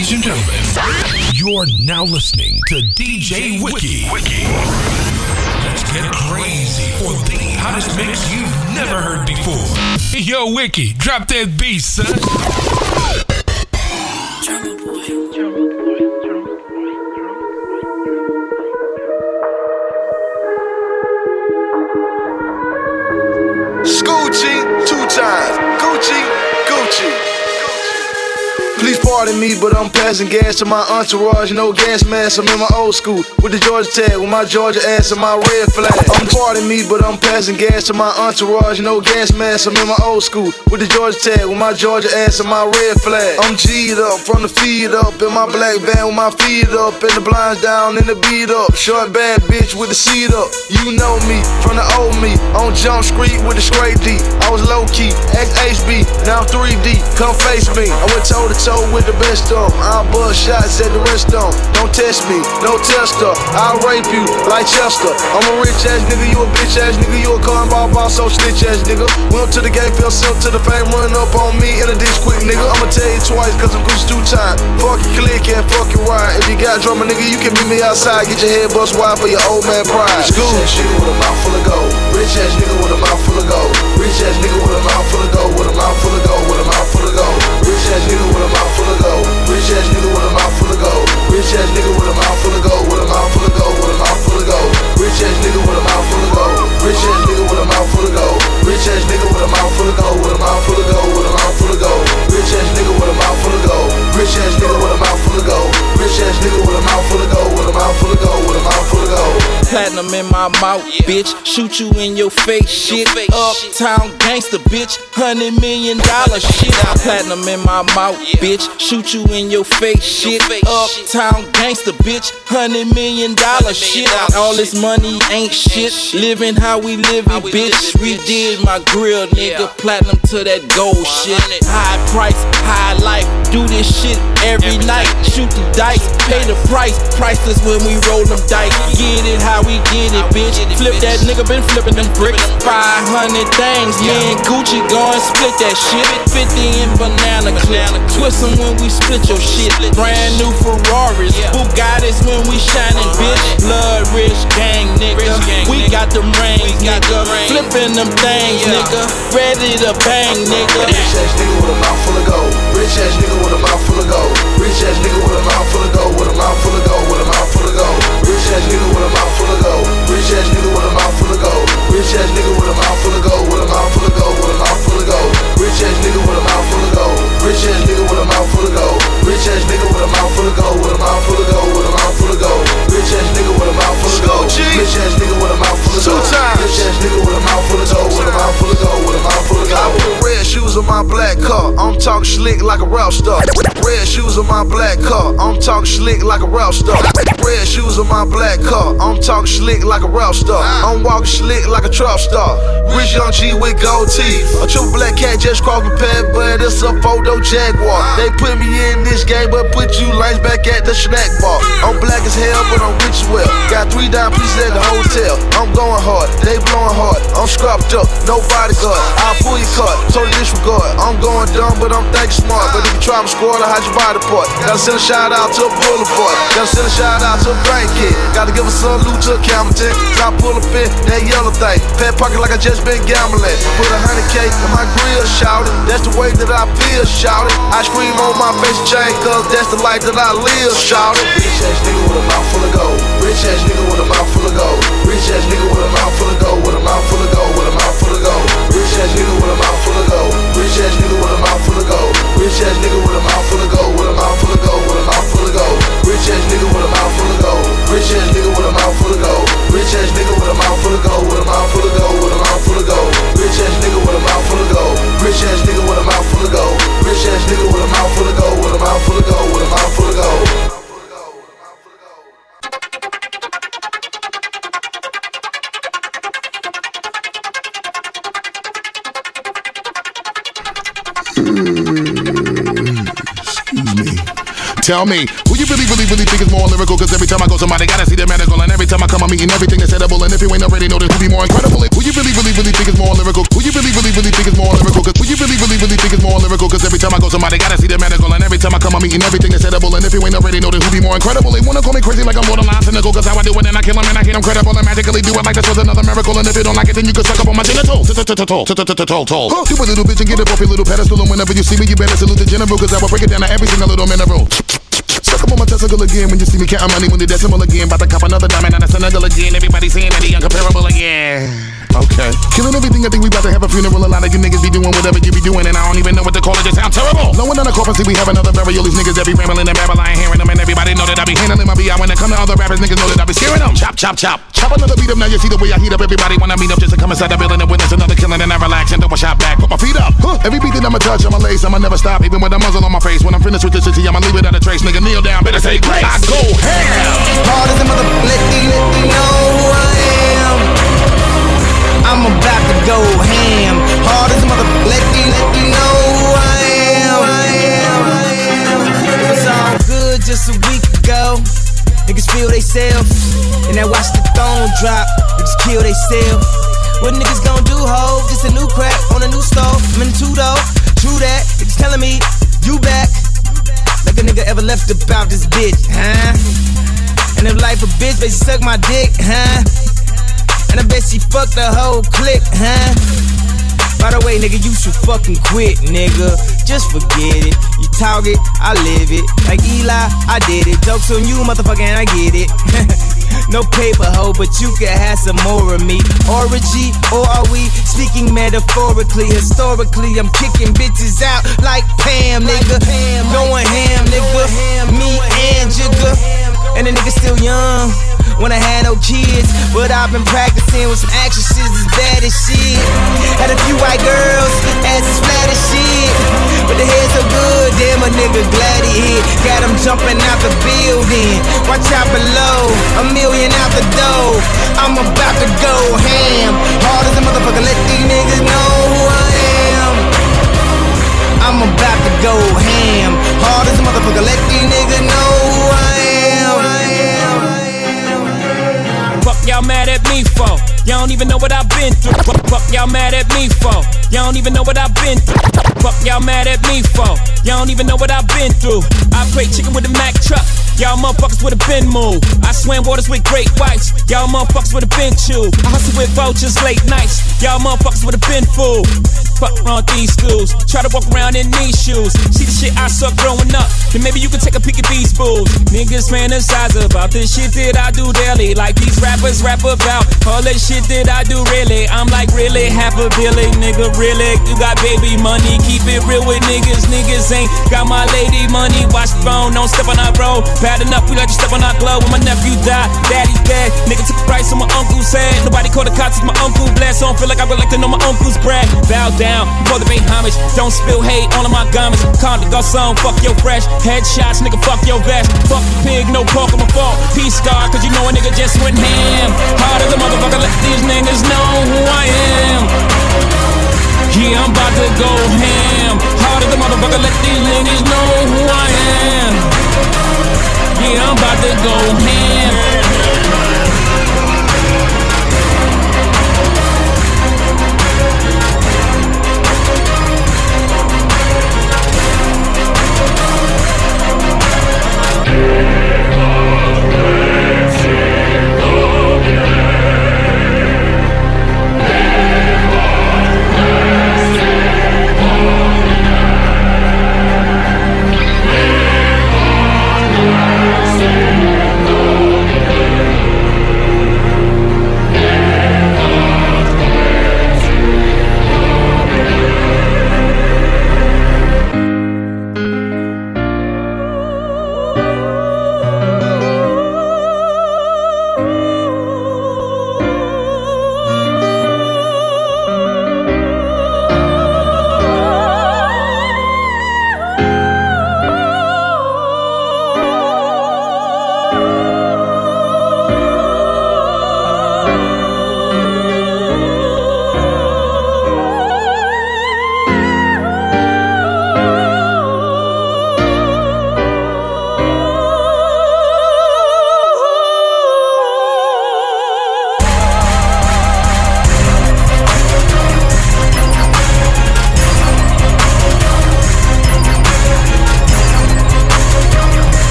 Ladies and gentlemen, you're now listening to DJ Wiki. Wiki. Let's get crazy for the hottest mix you've never heard before. Yo, Wiki, drop that beat, son. But I'm passing gas to my entourage. No gas mask, I'm in my old school with the Georgia tag, with my Georgia ass and my red flag. I'm pardon me, but I'm passing gas to my entourage. No gas mask, I'm in my old school with the Georgia tag, with my Georgia ass and my red flag. I'm G'd up from the feet up in my black van with my feet up and the blinds down and the beat up. Short bad bitch with the seat up. You know me from the old me on Jump Street with the straight D. I was low key, XHB, now I'm 3D. Come face me. I went toe to toe with the best 'em. I'll bust shots at the rest. Don't test me, no tester. I'll rape you like Chester. I'm a rich ass nigga, you a bitch ass nigga, you a cornball boss, so snitch ass nigga. Went up to the game, fell self to the fame, run up on me in a ditch quick nigga. I'ma tell you twice, cause I'm goose two time. Fuck your click and fuck your ride. If you got drama, nigga, you can meet me outside, get your head bust wide for your old man pride. Rich ass nigga with a mouth full of gold. Rich ass nigga with a mouth full of gold. Rich ass nigga with a mouth full of gold. With a mouth full of gold. With a mouth full of gold. Rich ass nigga with a mouth full of gold. Rich ass nigga with a mouth full of gold. Rich ass nigga with a mouth full of gold. With a mouth full of gold. With a mouth full of gold. Rich ass nigga with a mouth full of gold. Rich ass nigga with a mouth full of gold. Rich ass nigga with a mouth full of gold. With a mouth full of gold. With a mouth full of gold. Rich ass nigga with a mouth full of gold. Rich ass nigga with a mouth full of gold. Rich ass nigga with a mouth full of gold. With a mouth full of gold. With a mouth full of gold. Platinum in my mouth, bitch. Shoot you in your face, shit. Uptown gangster, bitch. Hundred million dollar shit. Platinum in my mouth, bitch. Shoot you in your face, shit. Uptown gangster, bitch. Hundred million dollar shit. All this money ain't shit. Living how we live it, bitch. Redid my grill, nigga. Platinum to that gold shit. High price, high life. Do this shit every night. Shoot the dice, pay the price. Priceless when we roll them dice. Get it how we get it, bitch. Flip that nigga, been flipping them bricks. 500 things, me and Gucci going split that shit. 50 in banana clip. Twist 'em when we split your shit. Brand new Ferraris. Bugattis when we shining, uh-huh. bitch. Blood rich gang, nigga. We got them rings, nigga. Flipping them things, nigga. Ready to bang, nigga. Rich ass nigga with a mouth full of gold. Rich ass nigga with a mouth full of gold. Rich ass nigga with a mouth full of gold. With a mouth full of gold. With a mouth full of gold. Rich ass nigga with a mouth full of gold. Rich ass nigga with a mouth full of gold. Rich ass nigga with a mouth full of gold. With a mouth full of gold. With a mouth full of gold. Rich ass nigga with a mouth full of gold. Rich ass nigga with a mouth full of gold. Rich ass nigga with a mouth full of gold. With a mouth full of gold. With a mouth full of gold. Rich ass nigga with a mouth full of gold. Rich ass nigga with a mouth full of gold. Rich ass nigga with a mouth full of gold. With a mouth full of gold. With a mouth full of gold. I put red shoes on my black car. I'm talking slick like a rap star. Car. Slick like a rap star. Red shoes on my black car. I'm talking slick like a rap star. I'm walking slick like a trap star. Rich young G with gold teeth. A triple black cat just crossed the pad, but it's a photo jaguar. They put me in this game, but put you lines back at the snack bar. I'm black as hell, but I'm rich as well. Got three dime pieces at the hotel. I'm going hard, they blowing hard. I'm scrapped up, no bodyguard. I'll pull your card, so disregard. I'm going dumb, but I'm thinking smart. But if you try to score, I'll hide your body part. Gotta send a shout out to a boulevard. Gotta send a shout out to bank kid. Gotta give a salute to. Cause I pull up in that yellow thing. Fat pocket like I just been gambling. Put a hundred K in my grill, shouted. That's the way that I feel, shouted. I scream on my face chain, cause that's the life that I live, shouted. Rich ass nigga with a mouth full of gold. Rich ass nigga with a mouth full of gold. Rich ass nigga with a mouth full of gold. With a mouth full of gold. With a mouth full of gold. Rich ass nigga with a mouth full of gold. Rich ass nigga with a mouth full of gold. Rich ass nigga with a mouth full of gold. With a mouth full of gold. With a mouth full of gold. Rich ass nigga with a mouth full of gold. Rich ass nigga with a mouth full of gold. Rich ass nigga with a mouth full of gold. With a mouth full of gold. With a mouth full of gold. Rich ass nigga with a mouth full of gold. Rich ass nigga with a mouth full of gold. Rich ass nigga with a mouth full of gold. With a mouth full of gold. Tell me, who you really, really, really think is more lyrical? Cause every time I go, somebody gotta see the medical. And every time I come, I'm eating everything that's edible. And if you ain't already know, this could be more incredible. Who you really, really, really think is more lyrical? Who you really, really, really think is more lyrical? Cause who you really, really, really think is more lyrical? Cause every time I go, somebody gotta see the medical. And every time I come, I'm eating everything that's edible. And if you ain't already know, then who be more incredible? They wanna call me crazy like I'm borderline cynical. Cause how I do it and I kill them and I get credible and magically do it like this was another miracle. And if you don't like it, then you can suck up on my genitals. You a little bitch and get up off your little pedestal. And whenever you see me, you better salute the general. Cause I will break it down to every single little mineral. Suck up on my testicle again when you see me counting money when they decimal again. About to cop another diamond and a Senegal again. Everybody saying that he uncomparable again. Okay. Killing everything, I think we about to have a funeral. A lot of you niggas be doing whatever you be doing, and I don't even know what to call it. Just sound terrible. No one on the coffin, see we have another burial. These niggas that be rambling and babble, I ain't hearing them, and everybody know that I be handling my BI. When it come to other rappers, niggas know that I be scaring them. Chop, chop, chop. Chop another beat up, now you see the way I heat up. Everybody wanna meet up just to come inside the building and witness another killing, and I relax and double shot back. Put my feet up. Huh. Every beat that I'ma touch, I'ma lace, I'ma never stop, even with a muzzle on my face. When I'm finished with this city, I'ma leave it at a trace. Nigga, kneel down, better say grace. I go ham. Hard as a mother, let me, let me know who I am. I'm about to go ham. Hard as mother, let me, let me know who I am. I am, I am. It was all good just a week ago. Niggas feel they self, and then watch the throne drop. Niggas kill they self. What niggas gon' do, ho? Just a new crack on a new stove. I'm in two though. True that. Niggas telling me you back. Like a nigga ever left about this bitch, huh? And if life a bitch, basically suck my dick, huh? And I bet she fucked the whole clique, huh? By the way, nigga, you should fucking quit, nigga. Just forget it. You talk it, I live it. Like Eli, I did it. Jokes on you, motherfucker, and I get it. no paper hoe, but you can have some more of me. Orgy, or are we speaking metaphorically? Historically, I'm kicking bitches out like Pam, nigga. Going ham, nigga. Me and Jigga. And the nigga still young when I had no kids. But I've been practicing with some actresses as bad as shit. Had a few white girls, ass as flat as shit. But the head so good, damn a nigga glad he hit. Got him jumping out the building. Watch out below, a million out the door. I'm about to go ham. Hard as a motherfucker, let these niggas know who I am. I'm about to go ham. Hard as a motherfucker, let these niggas know who I am. Y'all mad at me for? Y'all don't even know what I've been through. Fuck, fuck y'all mad at me for? Y'all don't even know what I've been through. Fuck y'all mad at me for? Y'all don't even know what I've been through. I play chicken with a Mack truck. Y'all motherfuckers with a bin move. I swam waters with great whites. Y'all motherfuckers with a bin chew. I hustle with vultures late nights. Y'all motherfuckers with a bin fool. Fuck around these schools. Try to walk around in these shoes. See the shit I saw growing up. Then maybe you can take a peek at these fools. Niggas fantasize about this shit that I do daily. Like these rappers rap about all that shit that I do really. I'm like really half a billion, nigga. Really, you got baby money. Keep it real with niggas. Niggas ain't got my lady money. Watch the phone, don't step on our road. Bad enough, we let you step on our glove. When my nephew died, daddy's dead. Nigga took the price on my uncle's head. Nobody called the cops, my uncle blessed. So I don't feel like I would like to know my uncle's bread. Bow down, before the pay homage. Don't spill hate on my garments. Comme des Garçons, fuck your fresh. Headshots, nigga, fuck your vest. Fuck the pig, no pork on my fault. Peace scar, cause you know a nigga just went ham. Hard as a motherfucker, let these niggas know who I am. Yeah, I'm about to go ham. Hard as a motherfucker, let these niggas know who I am. Yeah, I'm about to go ham.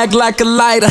Swag like a lighter,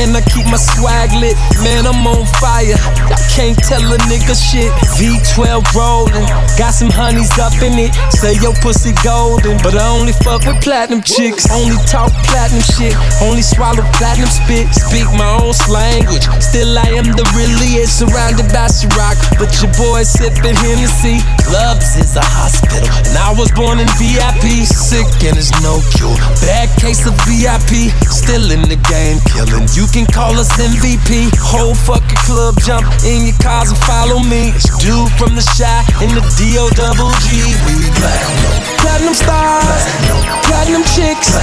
and I keep my swag lit. Man, I'm on fire. I can't tell a nigga shit. V12 rolling, got some honeys up in it. Say your pussy golden, but I only fuck with platinum chicks. Only talk platinum shit, only swallow platinum spit. Speak my own language. Still, I am the realest, surrounded by Ciroc. But your boy sipping Hennessy. Clubs is a hospital, and I was born in VIP. Sick and it's no cure. Bad case of VIP. Still in the game, killing. You can call us MVP. Whole fucking club jump in your cars and follow me. It's dude from the Chi in the D O double G. We platinum. Platinum stars, platinum chicks,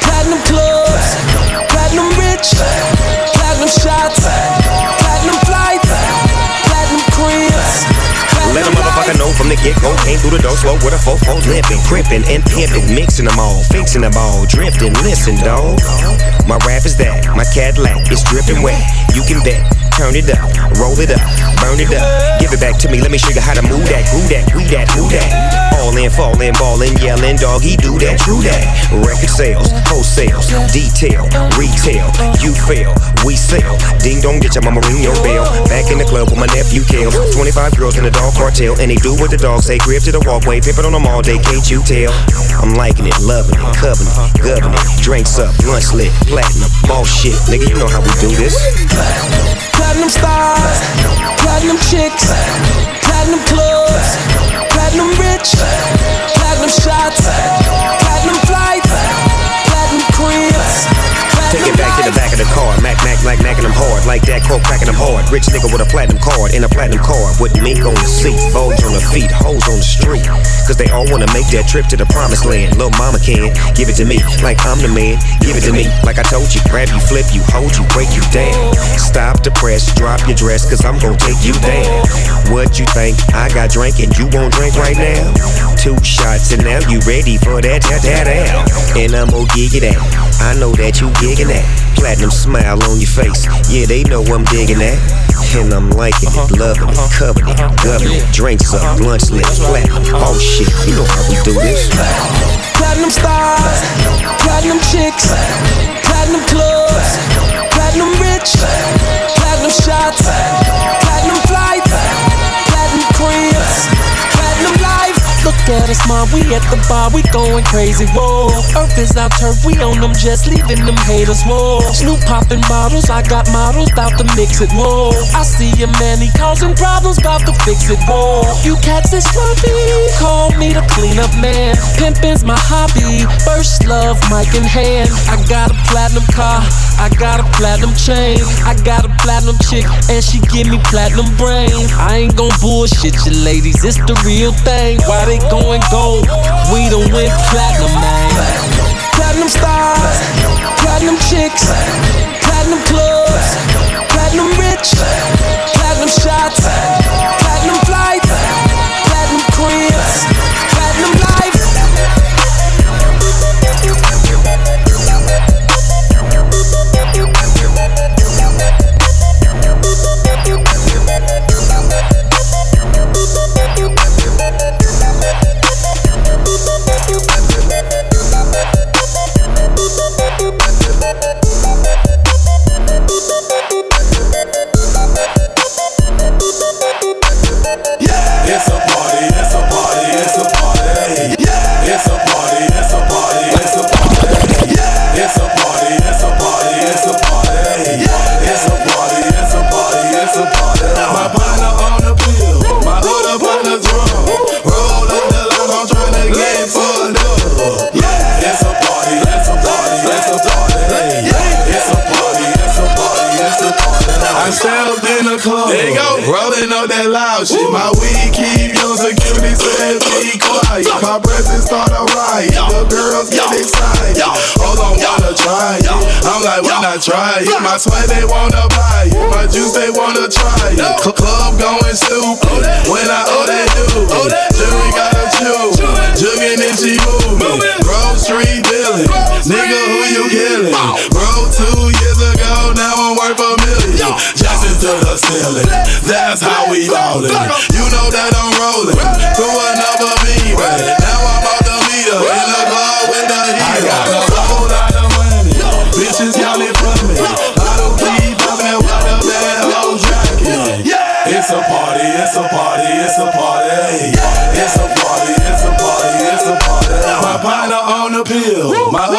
platinum clubs, platinum rich, platinum shots, platinum flights, platinum cribs. Let a motherfucker know from the get go. Came through the door slow with a fofo limping, crimping and pimping, mixing them all, fixing them all, drifting. Listen, dawg. My rap is that, my Cadillac is dripping wet. You can bet. Turn it up, roll it up, burn it up. Give it back to me, let me show you how to move that, who that, we that, who that. All in, falling, ballin', yelling, dog, he do that, true that. Record sales, wholesale, detail, retail, you fail, we sell. Ding dong, get your mama ring your bell. Back in the club with my nephew Kale. 25 girls in the dog cartel, and they do what the dogs say. Grip to the walkway, pimpin' on them all day, can't you tell? I'm liking it, loving it, covering it, governing it. Drinks up, lunch lit, platinum, ball shit. Nigga, you know how we do this. Platinum stars, platinum chicks, platinum clubs, platinum rich, platinum shots, Take it back to the back of the car. Mac, Mac, Mac, Macking them hard. Like that, coke cracking them hard. Rich nigga with a platinum card in a platinum car. With mink on the seat, Vogues on the feet, hoes on the street. Cause they all wanna make that trip to the promised land. Little mama can give it to me like I'm the man. Give it to me like I told you. Grab you, flip you, hold you, break you down. Stop the press, drop your dress, cause I'm gonna take you down. What you think? I got drink and you won't drink right now? Two shots and now you ready for that, that, that, out. And I'm gonna give it out. I know that you that. Platinum smile on your face. Yeah, they know I'm digging that. And I'm liking it, uh-huh. loving it, uh-huh. covering it, uh-huh. governing it. Drinks up, lunch lit, platinum. Oh shit, you know how we do this. Platinum stars, platinum chicks, platinum clubs, platinum rich, platinum shots, Look at us, mom, we at the bar, we going crazy, whoa. Earth is our turf, we on them jets, leaving them haters, whoa. Snoop popping bottles, I got models, bout to mix it, whoa. I see a man, he causing problems, bout to fix it, whoa. You cats is sloppy, call me the cleanup man. Pimpin's my hobby, first love, mic in hand. I got a platinum car, I got a platinum chain, I got a platinum chick, and she give me platinum brain. I ain't gon' bullshit you ladies, it's the real thing. Why they going gold? We done went platinum, man. Platinum stars, platinum chicks, platinum clubs, platinum rich, platinum shots, try it? My sweat they wanna buy it, my juice they wanna try it. Cl- Club going stupid. When I owe that dude. Jury gotta chew, jugging and she moving. Street dealing, nigga who you killing? Bro, two years ago, now I'm worth a million. Jackson to the ceiling, that's how we ballin'. You know that I'm rolling through another it's a party, it's a party. It's a party, it's a party, it's a party. My partner on the pill. My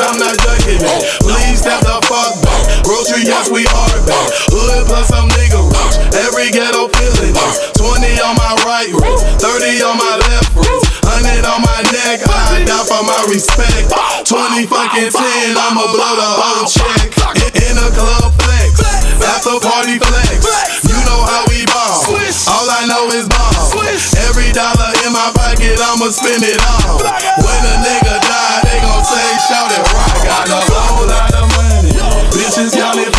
I'm not ducking it. Please step the fuck back. Grocery, yes, we are back. Hood plus some nigga rocks. Every ghetto feeling this. 20 on my right wrist, 30 on my left wrist, 100 on my neck. I die for my respect. 20 fucking 10, I'ma blow the whole check. In, a club flex, after party flex. You know how we ball. All I know is ball. Every dollar in my pocket, I'ma spend it all. When a nigga die, they gon' say, shout it. Got a whole lot of money. Bitches yelling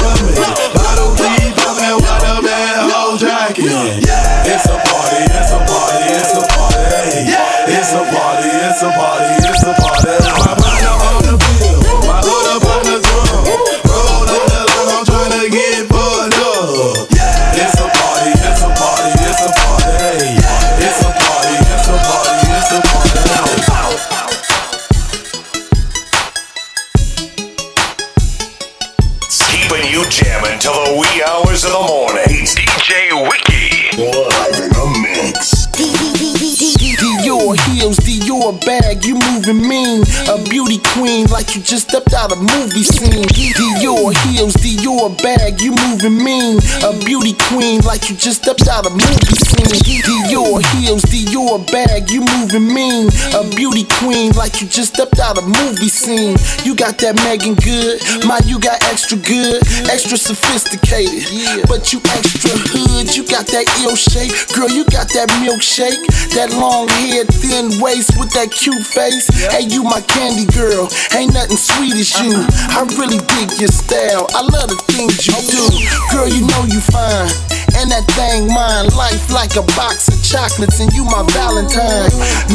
queen like you just stepped out a movie scene. Dior heels, Dior bag, you moving mean. A beauty queen like you just stepped out a movie scene. Dior heels, Dior bag, you moving mean. A beauty queen like you just stepped out a movie scene. You got that Megan good, my you got extra good, extra sophisticated, but you extra hood. You got that ill shape, girl. You got that milkshake, that long hair, thin waist with that cute face. Hey, you my candy girl. Ain't nothing sweet as you. I really dig your style. I love the things you do, girl. You know you fine. And that thing mine, life like a box of chocolates, and you my Valentine.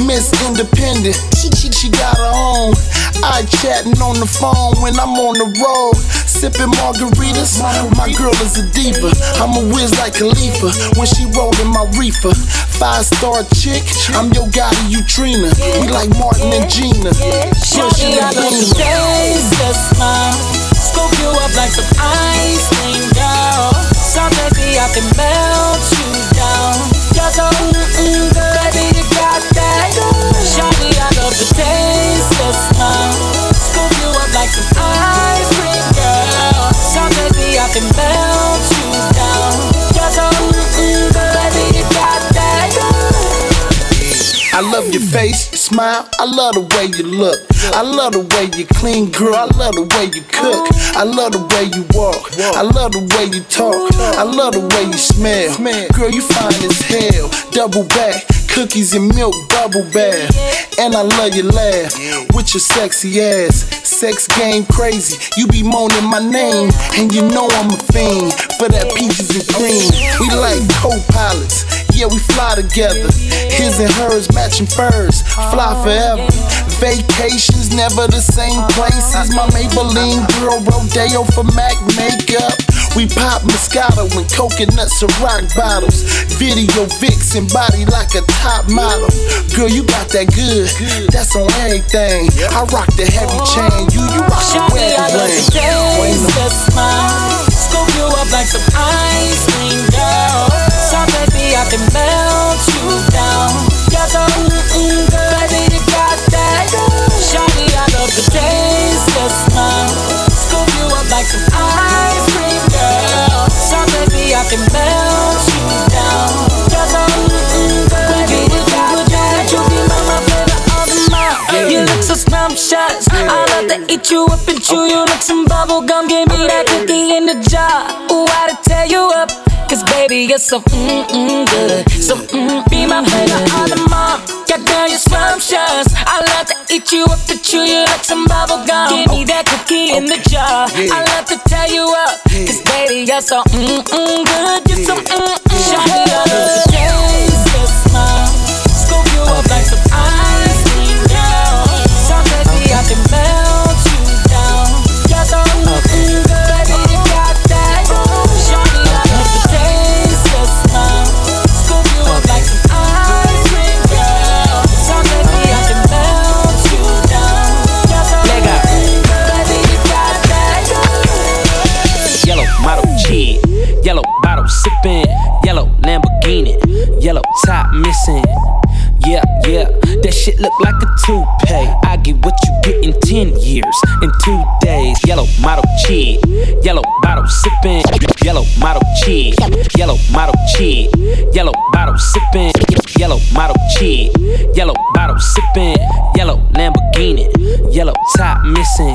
Miss Independent, she, she, she got her own. I chatting on the phone when I'm on the road, sipping margaritas. My girl is a diva. I'm a Wiz like Khalifa when she rollin' my reefer. Five star chick, I'm your guy you Trina. We like Martin and Gina. I smile. You up like some ice cream, girl. I can melt you down. Good, baby, you got that. Shawty, I love the taste, love your face, your smile. I love the way you look. I love the way you clean, girl. I love the way you cook. I love the way you walk. I love the way you talk. I love the way you smell. Girl, you fine as hell. Double back, cookies and milk, bubble bath. And I love your laugh with your sexy ass. Sex game crazy. You be moaning my name, and you know I'm a fiend for that peaches and cream. We like co-pilots. Yeah, we fly together. His and hers matching furs. Fly forever. Vacations never the same places. My Maybelline girl Rodeo for Mac makeup. We pop Moscato and coconuts and rock bottles. Video Vicks and body like a top model. Girl, you got that good. That's on everything. I rock the heavy chain. You, you rock your wedding ring. The smile, scoop you up like some ice cream, girl. So baby, I can melt you down. Got the eat you up and chew you like some bubble gum. Give me that cookie in the jar. Ooh, I to tear you up. Cause baby, you're so mm mm good. So mm, be my favorite all the mom. Got down your scrumptious. I love to eat you up and chew you like some bubble gum. Give me that cookie in the jar. I love to tear you up. Cause baby, you're so mm mm good. You're so mm mm. Show me all the days, your smile. Scoop you up like some ice cream, girl. So baby, I can melt top missing. Yeah, yeah, that shit look like a toupee. I get what you get in 10 years, in two days. Yellow model kid, yellow bottle sipping, yellow model kid, yellow model kid, yellow bottle sipping, yellow model kid, yellow bottle sipping, yellow Lamborghini, yellow top missing.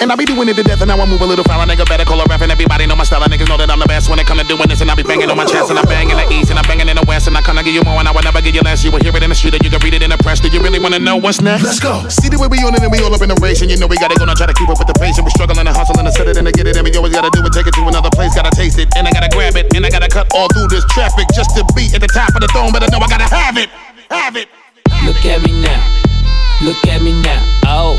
And I be doing it to death, and now I move a little foul. A nigga better call a ref, and everybody know my style. And niggas know that I'm the best when it come to doing this. And I be banging on my chest, and I bang in the east, and I banging in the west, and I kinda give you more, and I will never give you less. You will hear it in the street, and you can read it in the press. Do you really wanna know what's next? Let's go. See the way we on it, and we all up in the race, and you know we gotta go and try to keep up with the pace, and we struggling and hustling and set it and to get it, and we always gotta do it, take it to another place, gotta taste it, and I gotta grab it, and I gotta cut all through this traffic just to be at the top of the throne. But I know I gotta have it, have it. Look at me now, look at me now, oh.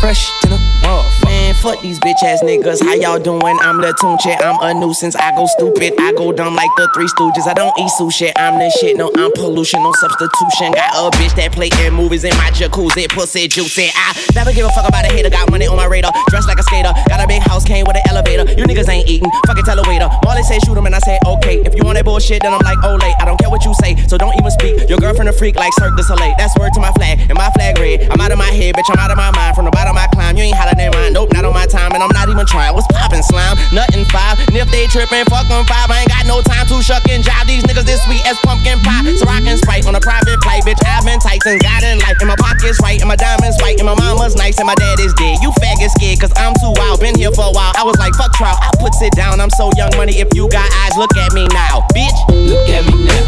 Fresh to the motherfucker. Man, fuck these bitch ass niggas. How y'all doing? I'm the tune check. I'm a nuisance. I go stupid. I go dumb like the three stooges. I don't eat sushi. I'm the shit. No, I'm pollution. No substitution. Got a bitch that play in movies in my jacuzzi. Pussy juicy. I never give a fuck about a hater. Got money on my radar. Dressed like a skater. Got a big house. Came with an elevator. You niggas ain't eating. Fucking tell a waiter. Molly say shoot him and I say okay. If you want that bullshit, then I'm like, oh late. I don't care what you say. So don't even speak. Your girlfriend a freak like Cirque du Soleil. That's word to my flag. And my flag red. I'm out of my head, bitch. I'm out of my mind. From the bottom I climb. You ain't hollering in mine. Nope, not on my time. And I'm not even trying. What's poppin' slime? Nothing five. And if they trippin', fuck 'em five. I ain't got no time to shuck and jive. These niggas this sweet as pumpkin pie. So I can sprite on a private flight, bitch. I've been tight since God in life. And my pockets right, and my diamonds white, and my mama's nice, and my dad is dead. You faggot scared, cause I'm too wild. Been here for a while. I was like, fuck trial. I put it down. I'm so young money. If you got eyes, look at me now, bitch. Look at me now.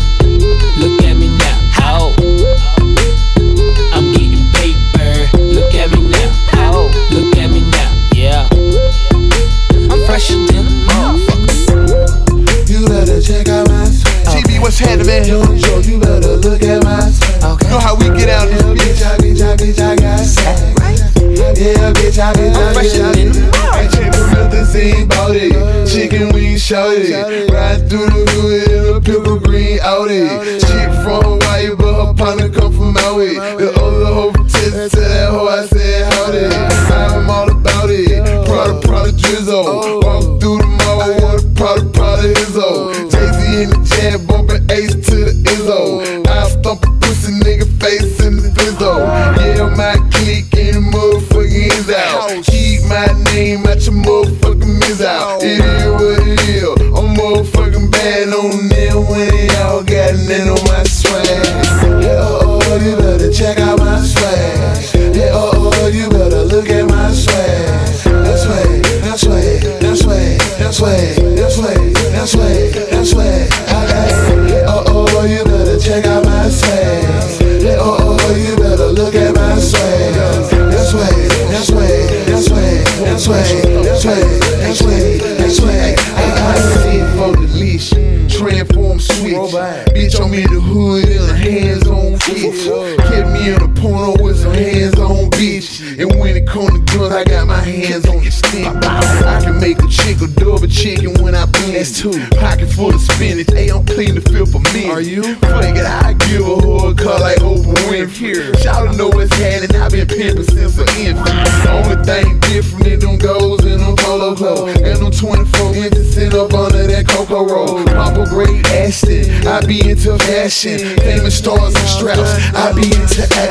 Look at me now. Oh. Than a motherfucker. You better check out my swag. GB, what's happening? Yo, yo, you better look at my swag. fashion, famous stars and straps. I be into action.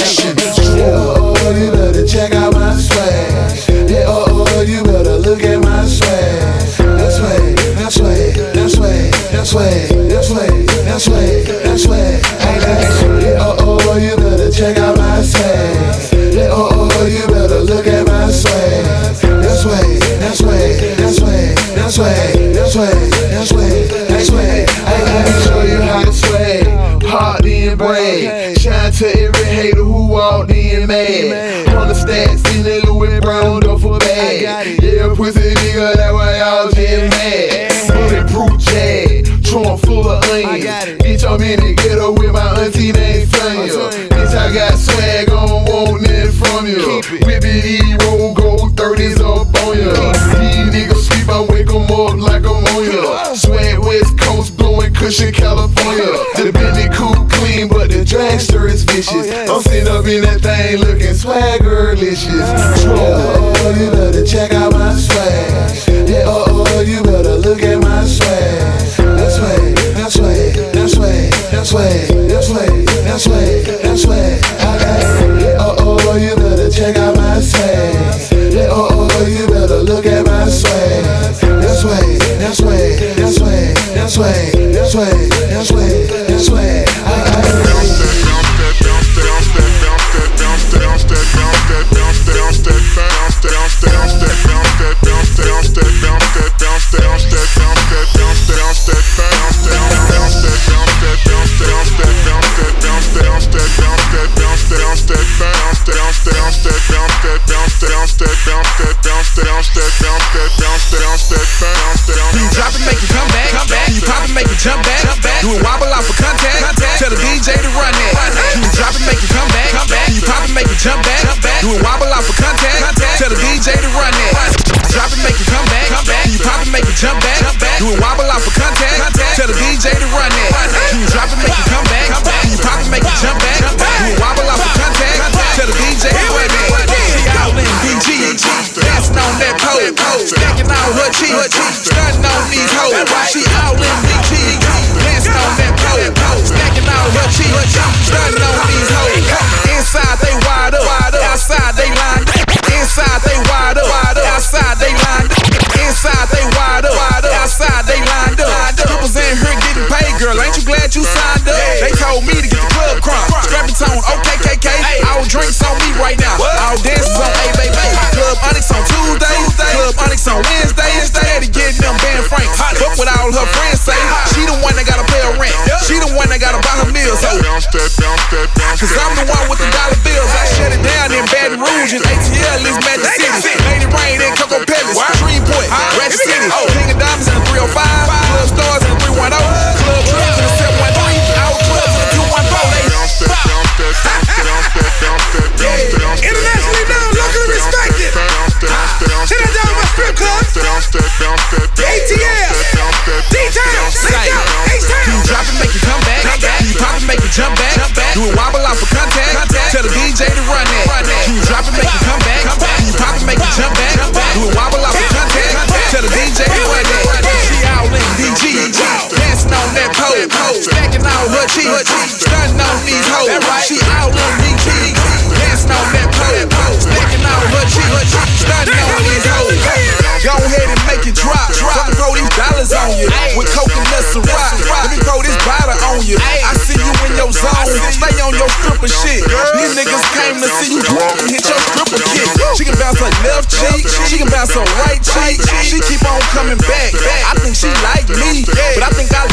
control. Oh, you better check out my soul. Do it wobble off a contact. contact. Tell the DJ to run that. You drop it, make it come back. Come back. You pop it, make it jump back. Jump back. Do it wobble off a contact. contact. Tell the DJ to run that. Drop it, make it come back. Come back. You pop it, make it jump back. Jump back. Do it wobble Cause I'm the one with the dollar bills. I shut it down in Baton Rouge and ATL is Magic City. Made it rain in Cocoa Pebbles. J to run that. Can you drop it, make it come back? Can you pop it, make it jump back? Do it wobble off the contact? Tell the DJ to run that. She out in DG, dancing on that pole, stacking all her cheese. But I think I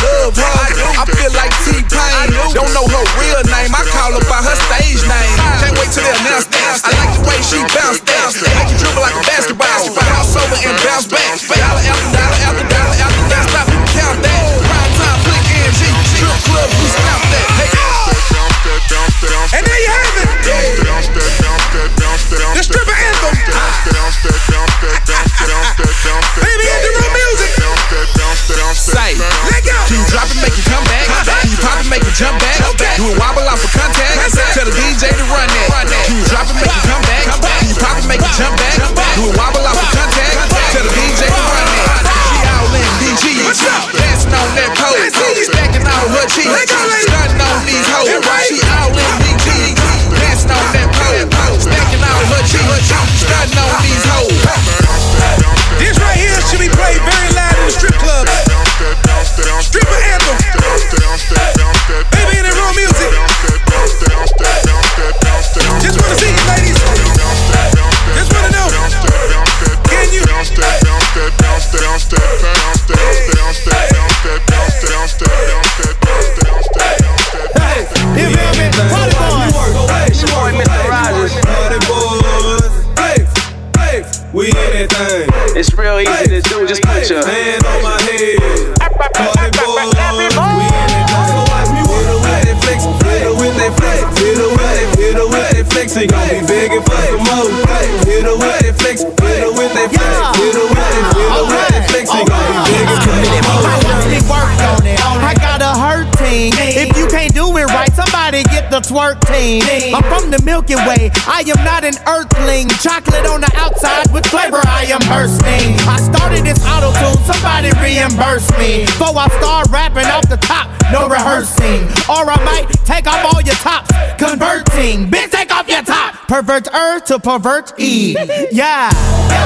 I'm from the Milky Way. I am not an earthling. Chocolate on the outside with flavor, I am bursting. I started this auto tune, somebody reimburse me. Before I start rapping off the top, no rehearsing. Or I might take off all your tops, converting. Bitch, take off your top. Pervert earth to pervert E. Yeah.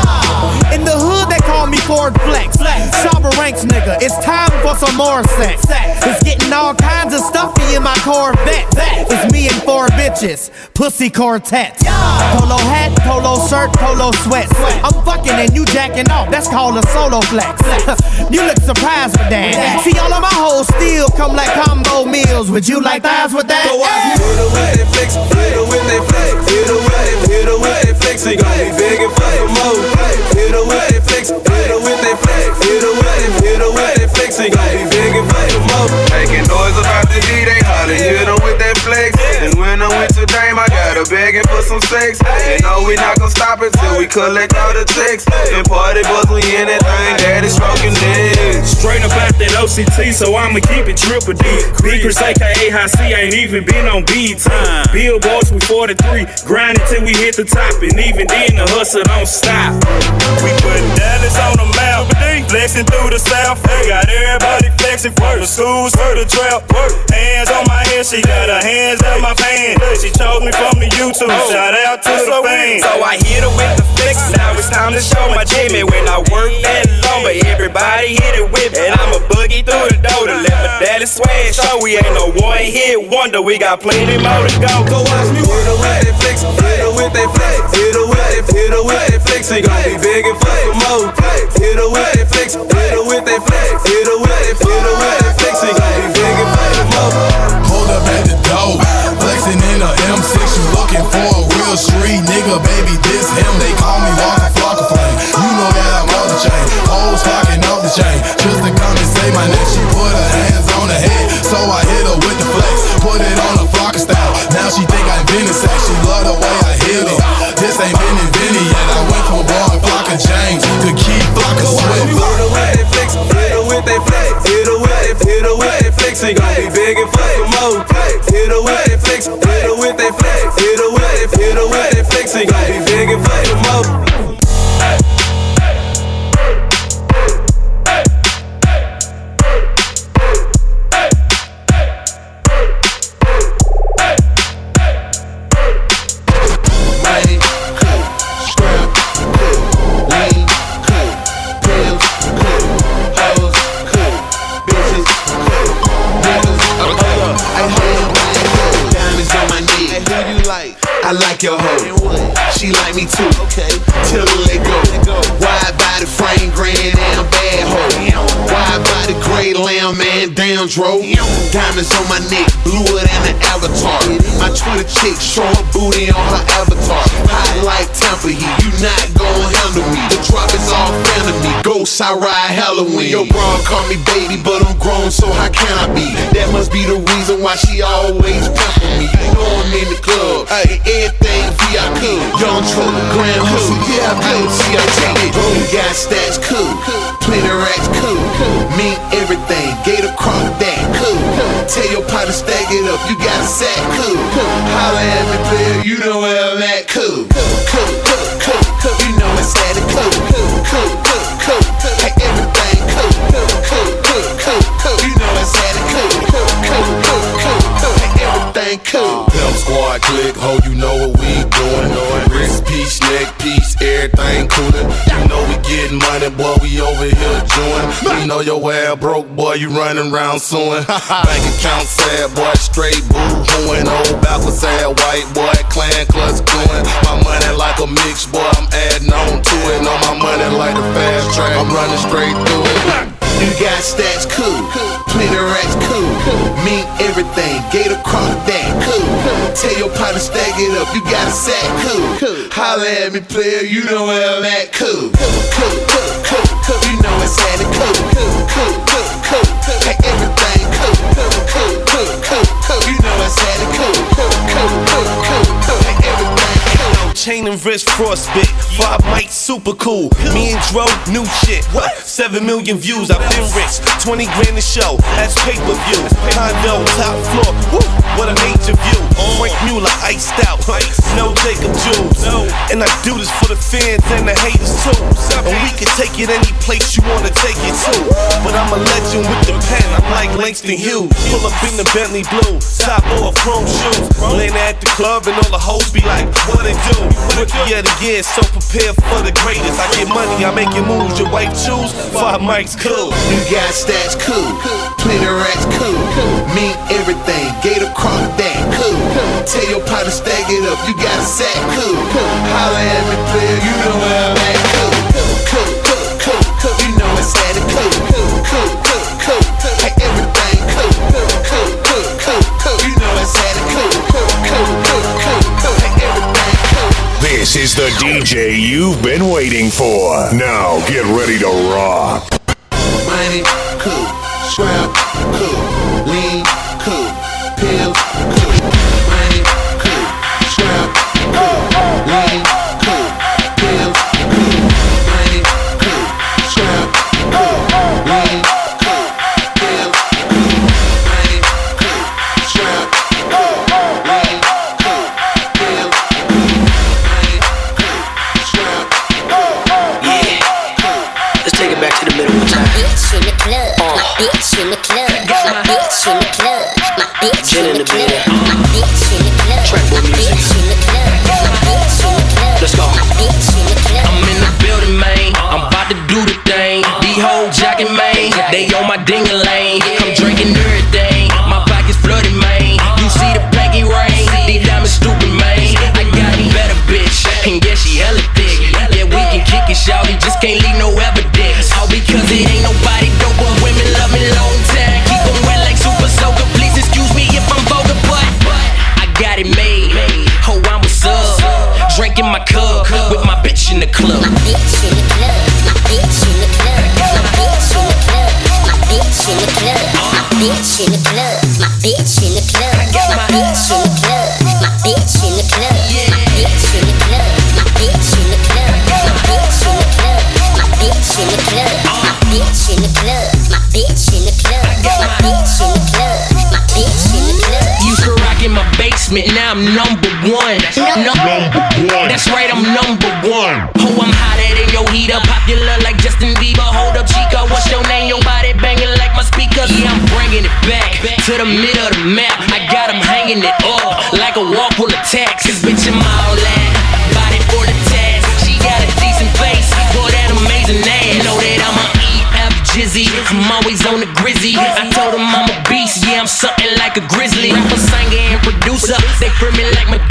In the hood, they call me Ford Flex. Shabba ranks, nigga. It's time for some more sex. It's getting all kinds of stuffy in my Corvette. It's me and four bitches. Pussy quartet. Polo hat, polo shirt, polo sweats. I'm fucking and you jacking off. That's called a solo flex. you look surprised with that. See, all of my hoes still come like combo meals. Would you like thighs with that? So me her with that flex. That flex. Her with that flex. Ain't gon' be begging for more. Begging for some sex. And no, we not gon' stop until we collect all the checks. And party bus, we anything that is stroking necks. Straight up out that OCT, so I'ma keep it triple D. Chris, aka High C, ain't even been on BT. Billboards, we 43, grinding till we hit the top, and even then the hustle don't stop. We put Dallas on the map, flexing through the south. They got everybody flexing for the schools, for the trap. Hands on my head, she got her hands on my pants. She chose me from the YouTube, oh. shout out to the fans. So I hit her with the flex. Now it's time to show my Jimmy. When I work that lumber, everybody hit it with me. And I'ma boogie through the door to let my daddy swag show. We ain't no one hit wonder. We got plenty more to go. Go watch me hit her with that flex. Hit her with that flex. Hit her with that. Hit her with that flex. Ain't gon' be begging for some more. Hit her with that flex. Hit her with that flex. Hit her with that. Hit Hold up at the door, flexing in a M6. You looking for a real street nigga, baby? This him. They call me Waka Flocka. You know that I'm on the chain. Hoes off the chain. Just to come and my. She put her hands on her head, so I hit her with the flex. Put it on a Flocka style. Now she think I. She love the way I hit it. This ain't been her with that flex. Ain't gon' be begging for some more. V2. Okay. Till they go. Why buy the frame grand and bad hoe? Why buy the gray lamb and damn? Diamonds on my neck, bluer than an avatar. My Twitter chick showing booty on her avatar. Hot like temper heat, you not gon' handle me. The drop is all me Ghosts, I ride Halloween. Your bra call me baby, but I'm grown, so how can I be? That must be the reason why she always pimpin' me. You know I'm in the club. Hey, Young Dro, Grand Hustle, yeah, I play CIT. You got stats, cool. Plenty racks, cool. Mean everything, gator crop that, cool. Tell your partner stack it up, you got a sack, cool. Holla at me, player, you know where I'm at. Cool, know your ass broke, boy, you running around suing. Bank account sad, boy, straight boo hooing. Old backwards sad, white boy, clan clutch going. My money like a mix, boy, I'm adding on to it. Know my money like the fast track, I'm running straight through it. You got stats, cool. Plenty racks, cool. Mean everything, gator crop that, cool. Tell your partner stack it up, you got a sack, cool. Holla at me, player, you know where I'm at, cool. Cool, cool, cool, know it's it, cool. Cool, cool, cool, cool. Hey, everything cool. Cool, cool, cool, cool, cool. You know it's. Cool, cool, cool, cool, cool. Hey, everything cool. Chain and wrist frostbit, five mics super cool. Me and Dro, new shit. What? Seven million views, I've been rich. 20 grand a show, that's pay per view. Condo, top floor, woo, what a major view. Franck Muller, iced out, no Jacob Jules. And I do this for the fans and the haters too. And we can take it any place you wanna take it to. But I'm a legend with the pen, I'm like Langston Hughes. Pull up in the Bentley blue, top off chrome shoes. Land at the club and all the hoes be like, what it do? Rookie of the year, so prepare for the greatest. I get money, I make it moves, your wife choose. Five mics, cool. You got stats, cool. Plenty racks, cool. Mean everything, gator crop that, cool. Tell your partner stack it up, you got a sack, cool. Holla at me, player, you know where I'm at, cool. Cool, cool, cool, cool. You know it's at it. Cool, cool, cool, This is the DJ you've been waiting for. Now get ready to rock. Money, cool. Scrap, cool. In the club. My bitch in the club. My bitch in the club. Bitch in the club. My bitch in the club. My bitch in the club. My bitch in the club. My bitch in the club. My bitch in the club. My bitch in the club. My bitch in the club. My bitch in the club. My bitch in the club. My bitch in the club. My bitch in the club. Used to rock in my basement, now I'm number one. Number one. That's right, I'm number to the middle of the map. I got 'em hanging it up like a wall full of tacks. Cause bitch, I'm all that. Body for the task. She got a decent face for that amazing ass. Know that I'm a EF Jizzy. I'm always on the grizzy. I told him I'm a beast. Yeah, I'm something like a grizzly. Rapper, singer, and producer. They feel me like Medusa.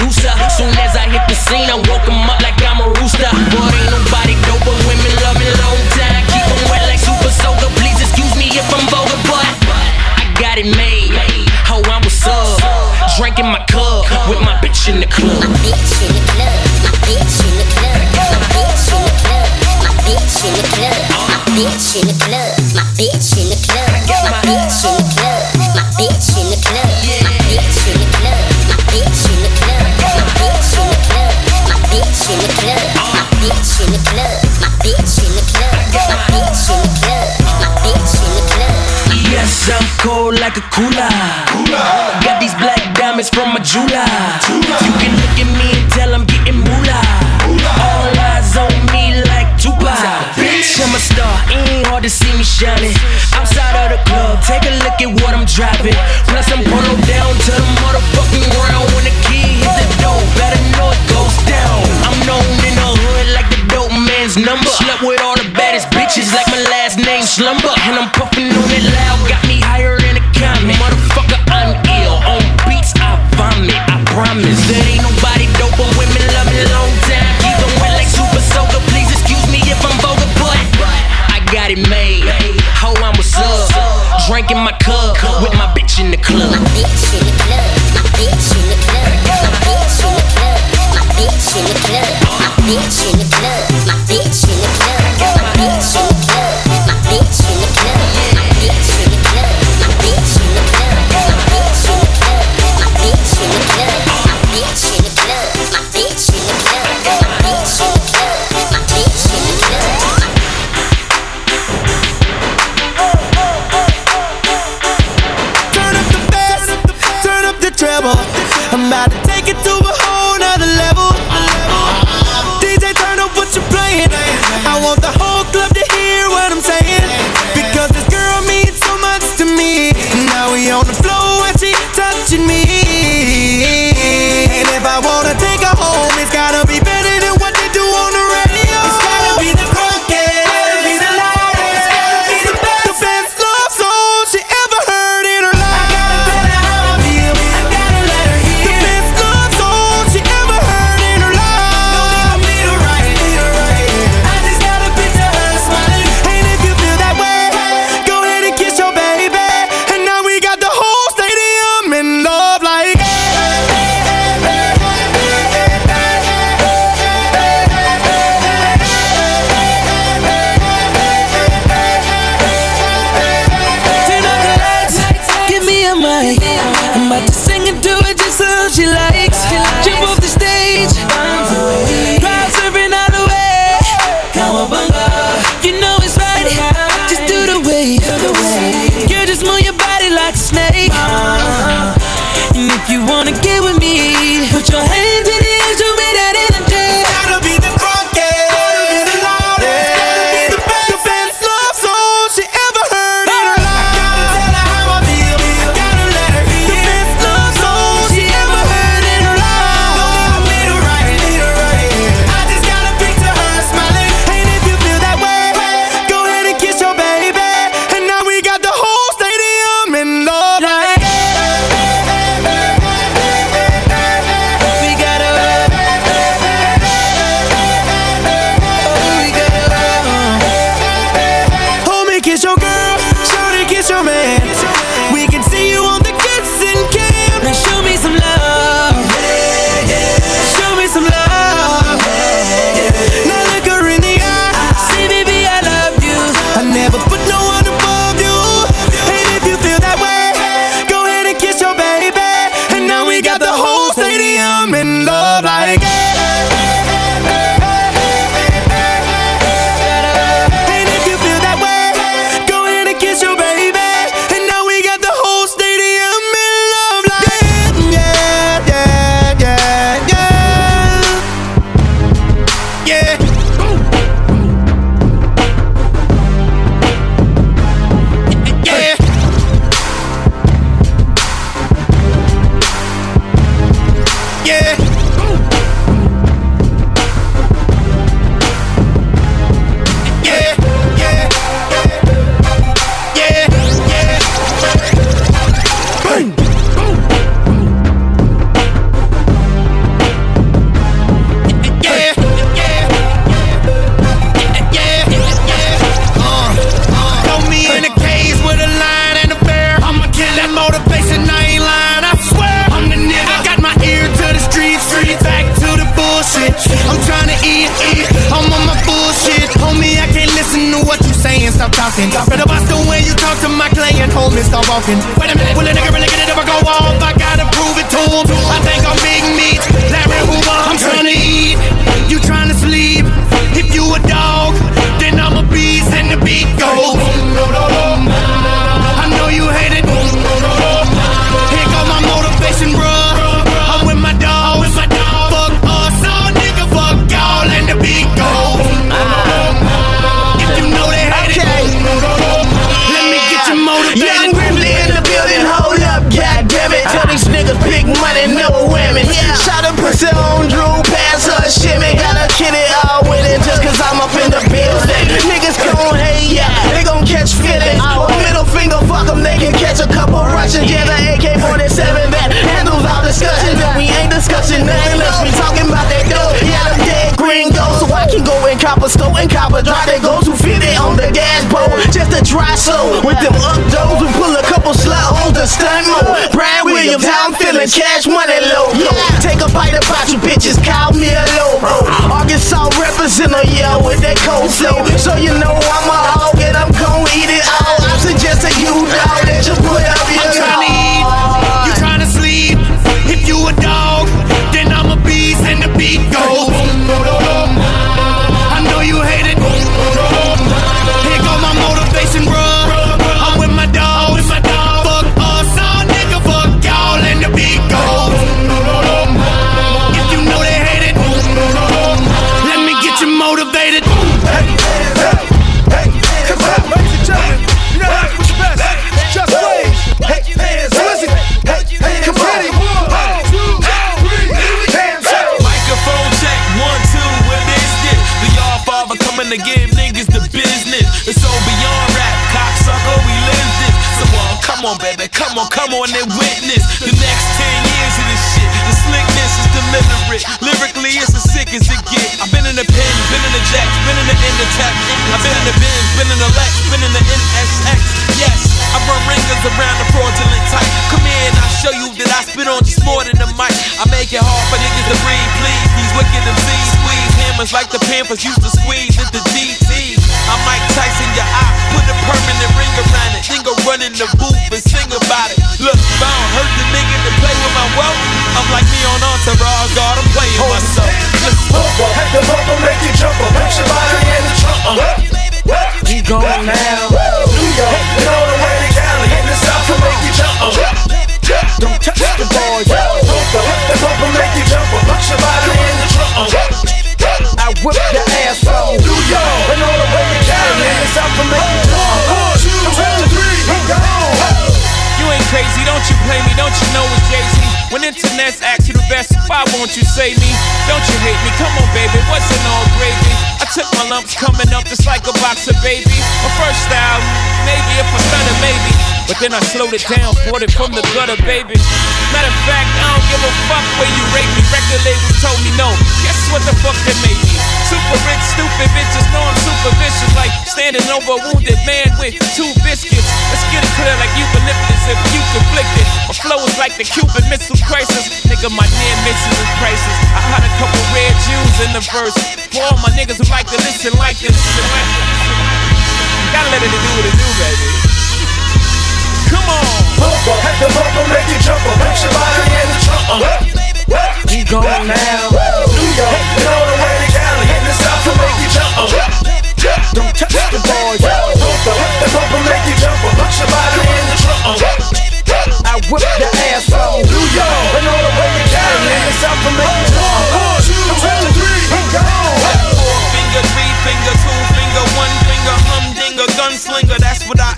bitch in the club. My bitch in the club. My bitch in the club. My bitch in the club. My bitch in the club. My bitch in the club. My bitch in the club. My bitch in the club. My bitch in the club. My bitch in the club. My bitch in the club. My bitch in the club. My bitch in the club. My bitch in the club. My bitch in the club. My bitch in the club. My bitch in the club. Yes, I'm cold like a cooler. Got these black diamonds from a jeweler. slumber and I'm puffing on it loud. Got me higher than a comet. Motherfucker, I'm ill. On beats, I vomit. I promise. There ain't nobody dope, but women love me long time. Keep going like super soaker. Please excuse me if I'm vulgar, but I got it made. Ho, I'm a sub. Drinking my cup with my bitch in the club. My bitch in the club. My bitch in the club. My bitch in the club. My bitch in the club. My bitch in the club. Hammers like the used to squeeze at the DT. I'm Mike Tyson, your eye, put a permanent ring around it. Then go run in the booth and sing about it. Look, if I don't hurt the nigga to play with my wealth, I'm like me on Entourage, God, I'm playing myself. Had the bumper make you jump up, put your body in the trunk. Uh. He gone now. New York, and all the way to Cali, in the South to make you jump up. Don't touch the whip your ass off. New York, and all the way to Cali, in the South to make you jump up. One, two, three, go. You ain't crazy, don't you play me, don't you know it's Jay-Z? When internet's ask you the best, why won't you say me? Don't you hate me? Come on, baby, what's in all gravy? I took my lumps coming up just like a box of baby. My first style, maybe if I stutter, maybe. But then I slowed it down, brought it from the gutter, baby. Matter of fact, I don't give a fuck where you rate me. Record label told me no. Guess what the fuck they made me? Super rich, stupid bitches know I'm super vicious. Like standing over a wounded man with two biscuits. Let's get it clear like eucalyptus if you conflicted. My flow is like the Cuban Missile Crisis. Nigga, my near misses is prices. I had a couple red Jews in the verse. For all my niggas who like to listen like this. Gotta let it do what it do, baby. Come on. Bumper, had the bumper make you jump up, put your body in the trunk. Uh. He gone now. New York, and all the way to Cali, in the South to make you jump up. Don't touch the boy. Bumper, the bumper make you jump up, put your body in the trunk. Uh. I whip your ass off. New York, and all the way to Cali, in the South to make you jump up. One, two, three, go. Four finger, three finger, two finger, one finger, humdinger, gunslinger, that's what I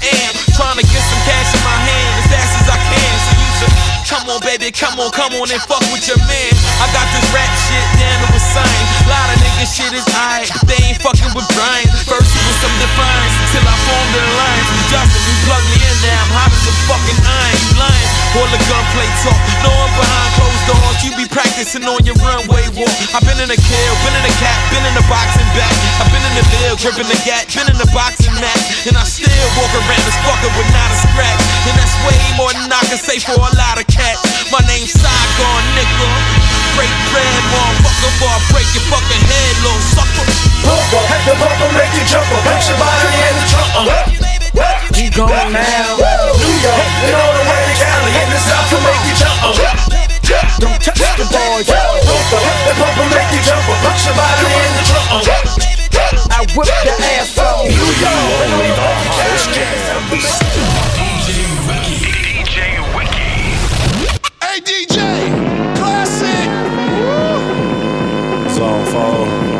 baby, come on, come on and fuck with your man. I got this rap shit down to a sign. Lot of niggas shit is alright, they ain't fucking with Brian. First it was some defiance till I formed alliance with Justin. You plug me in now, I'm hot as a fucking iron. You lying? All the gunplay talk, no one behind closed doors. You be practicing on your runway walk. I've been in a kill, been in a cat, been in a boxing back. I've been in the bill, gripping the gat, been in the boxing match. And I still walk around this fucker with not a scratch. And that's way more than I can say for a lot of cats. My name's Saigon, nigga. Break bread, motherfucker, before I break your fucking head, little sucker. Bumper, had the bumper make you jump up, put your body in the trunk. Uh. He gone now. New York, and hitting the south to make you jump. Oh. Don't touch the ball, yo. The pump will make you jump. Punch your body in the trunk. Oh. I whip your ass from New York. DJ Ricky. DJ Ricky. Hey, DJ. Classic. Zone 4.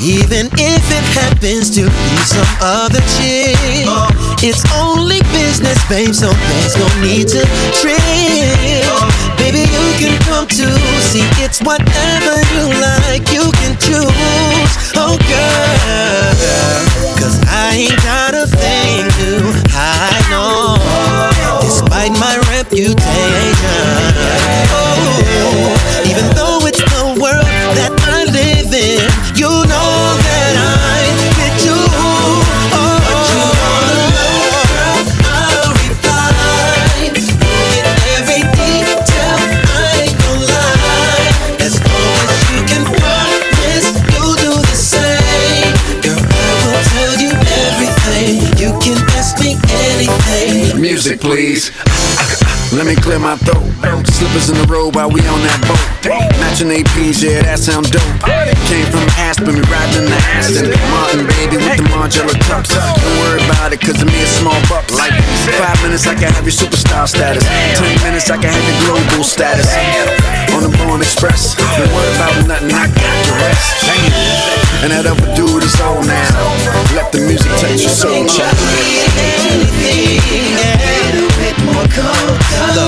even if it happens to be some other chick. It's only business, babe, so there's no need to trick. Baby, you can come too. see it's whatever you like, you can choose. Oh, girl, cause I ain't got a thing to Let me clear my throat. Slippers in the road while we on that boat. Matching APs, yeah, that sound dope. Came from Aspen, we riding in the Aston. Martin, baby, with the Margiela cups. Don't worry about it, cause of me, it's small bucks. Like five minutes, I can have your superstar status. Ten minutes, I can have your global status. On the Born Express, don't worry about nothing, I got the rest. And that other dude is on now. Let the music take your soul, child. Anything, anything, anything conquer the.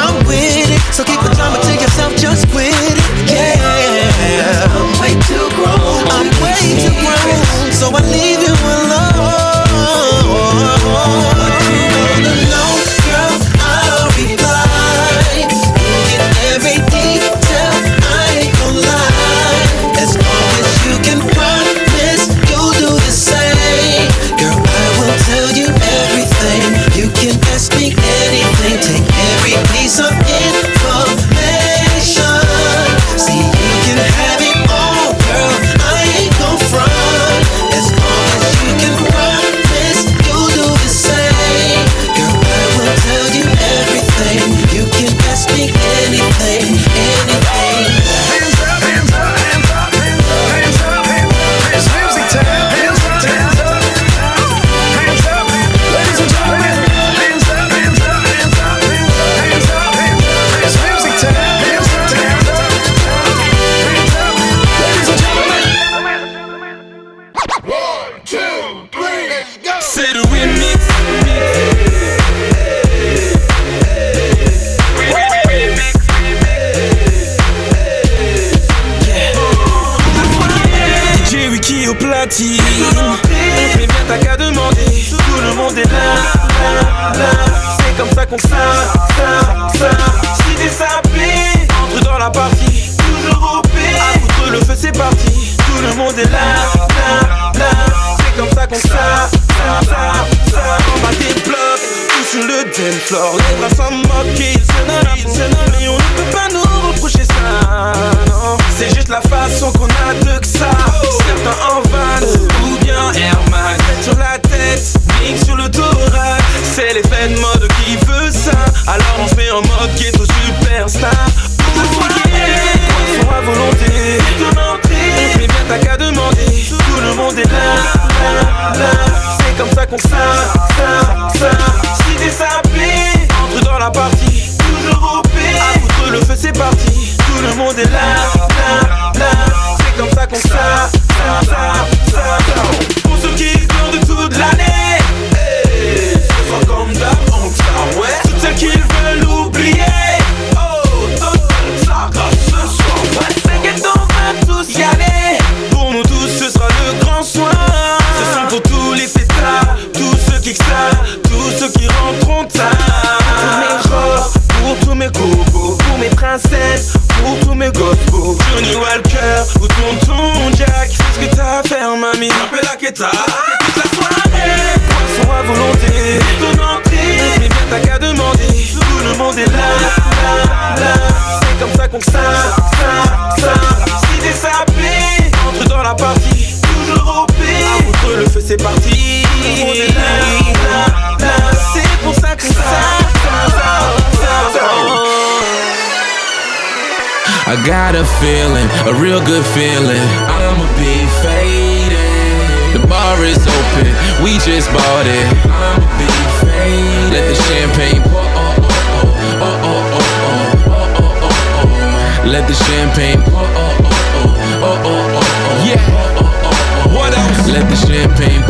I'm with it, so keep the drama. good feeling. I'ma be faded. The bar is open, we just bought it. I'ma be faded. Let the champagne pour. Oh, oh, oh, oh, oh, oh, oh, oh. Let the champagne pour. Oh, oh, oh, oh, oh, oh, oh. Yeah. What else? Let the champagne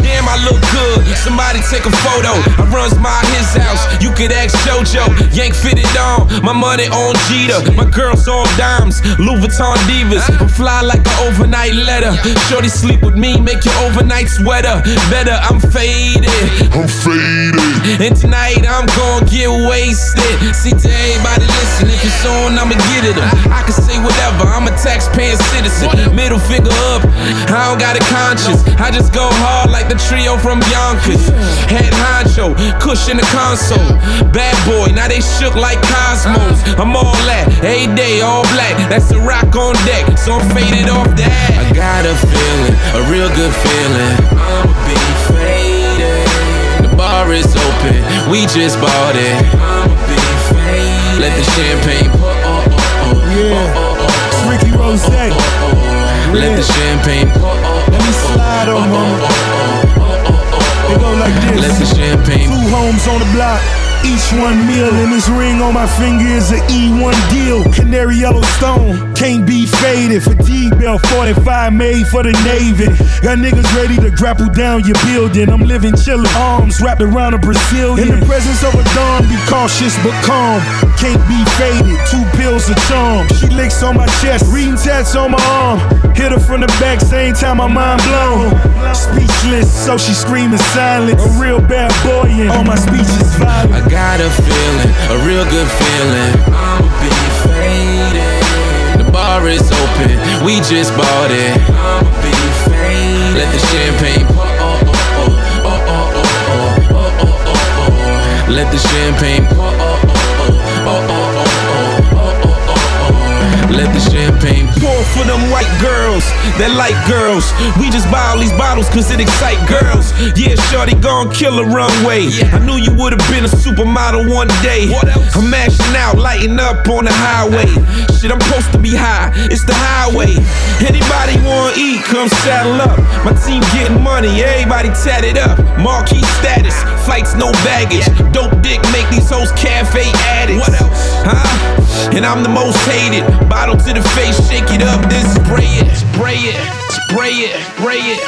look good. Somebody take a photo. I runs my his house. You could ask JoJo. Yank fitted on. My money on Jeter. My girls on dimes. Louis Vuitton divas. I'm fly like an overnight letter. Shorty sleep with me, make your overnight sweater better. I'm faded. I'm faded. And tonight I'm gonna get wasted. See to everybody listen. If it's on, I'ma get it. I can say whatever. I'm a taxpaying citizen. Middle finger up. I don't got a conscience. I just go hard like the trio from Yonkers. Head honcho, cushion the console. Bad boy, now they shook like cosmos. I'm all that, every day, all black. That's a rock on deck, so I'm faded off that. I got a feeling, a real good feeling. I'ma be faded. The bar is open, we just bought it. I'ma be faded. Let the champagne pour. Oh, oh, oh, yeah. oh, oh, oh. Ricky Rose. Oh, Let the champagne pour. Let me slide on, mama. It go like this. Let the champagne. Two homes on the block. Each one meal and this ring on my finger is an E1 deal. Canary yellow stone, can't be faded. Fatigue belt 45 made for the Navy. Got niggas ready to grapple down your building. I'm living chillin', arms wrapped around a Brazilian. In the presence of a dawn, be cautious but calm. Can't be faded, two pills of charm. She licks on my chest, reading tats on my arm. Hit her from the back, same time my mind blown. Speechless, so she screaming silence. A real bad boy, and all my speech is violent. I got a feeling, a real good feeling bar is open, we just bought it. Be Let the champagne pour. Let the champagne pour. Let the champagne pour for them white girls that like girls. We just buy all these bottles cause it excite girls. Yeah, Shorty gon' kill a runway. I knew you would've been a supermodel one day. I'm mashing out, lighting up on the highway. Shit, I'm supposed to be high. It's the highway. Anybody wanna eat, come saddle up. My team getting money, everybody tatted up. Marquee status, flights no baggage. Dope dick make these hoes cafe addicts. What else? Huh? And I'm the most hated. Bottle to the face, shake it up, then spray it, spray it, spray it, spray it.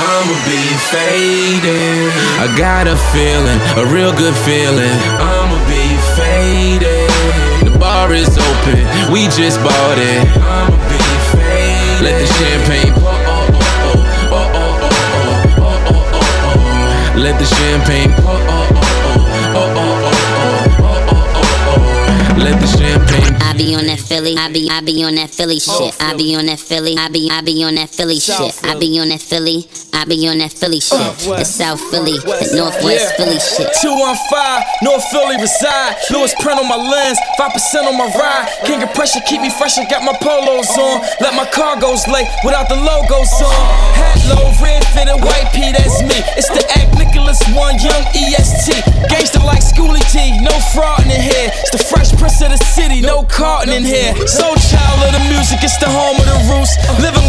I'ma be faded. I got a feeling, a real good feeling. I'ma be faded. The bar is open, we just bought it. I'ma be faded. Let the champagne the champagne. Let the champagne. I be on that Philly, I be, I be on that Philly oh, shit. I be on that Philly, I be, I be on that Philly shit. I be on that Philly. I be on that Philly shit. Uh, the South Philly, the Northwest Philly shit. 215, North Philly reside. Lewis print on my lens, 5% on my ride. King of pressure, keep me fresh and got my polos on. Let my cargoes lay without the logos on. Hat low, red fitted, white P, that's me. It's the Act Nicholas One, young EST. Gangsta like Schoolly D, no fraud in here. It's the fresh prince of the city, no carton in here. Soul child of the music, it's the home of the roots. Living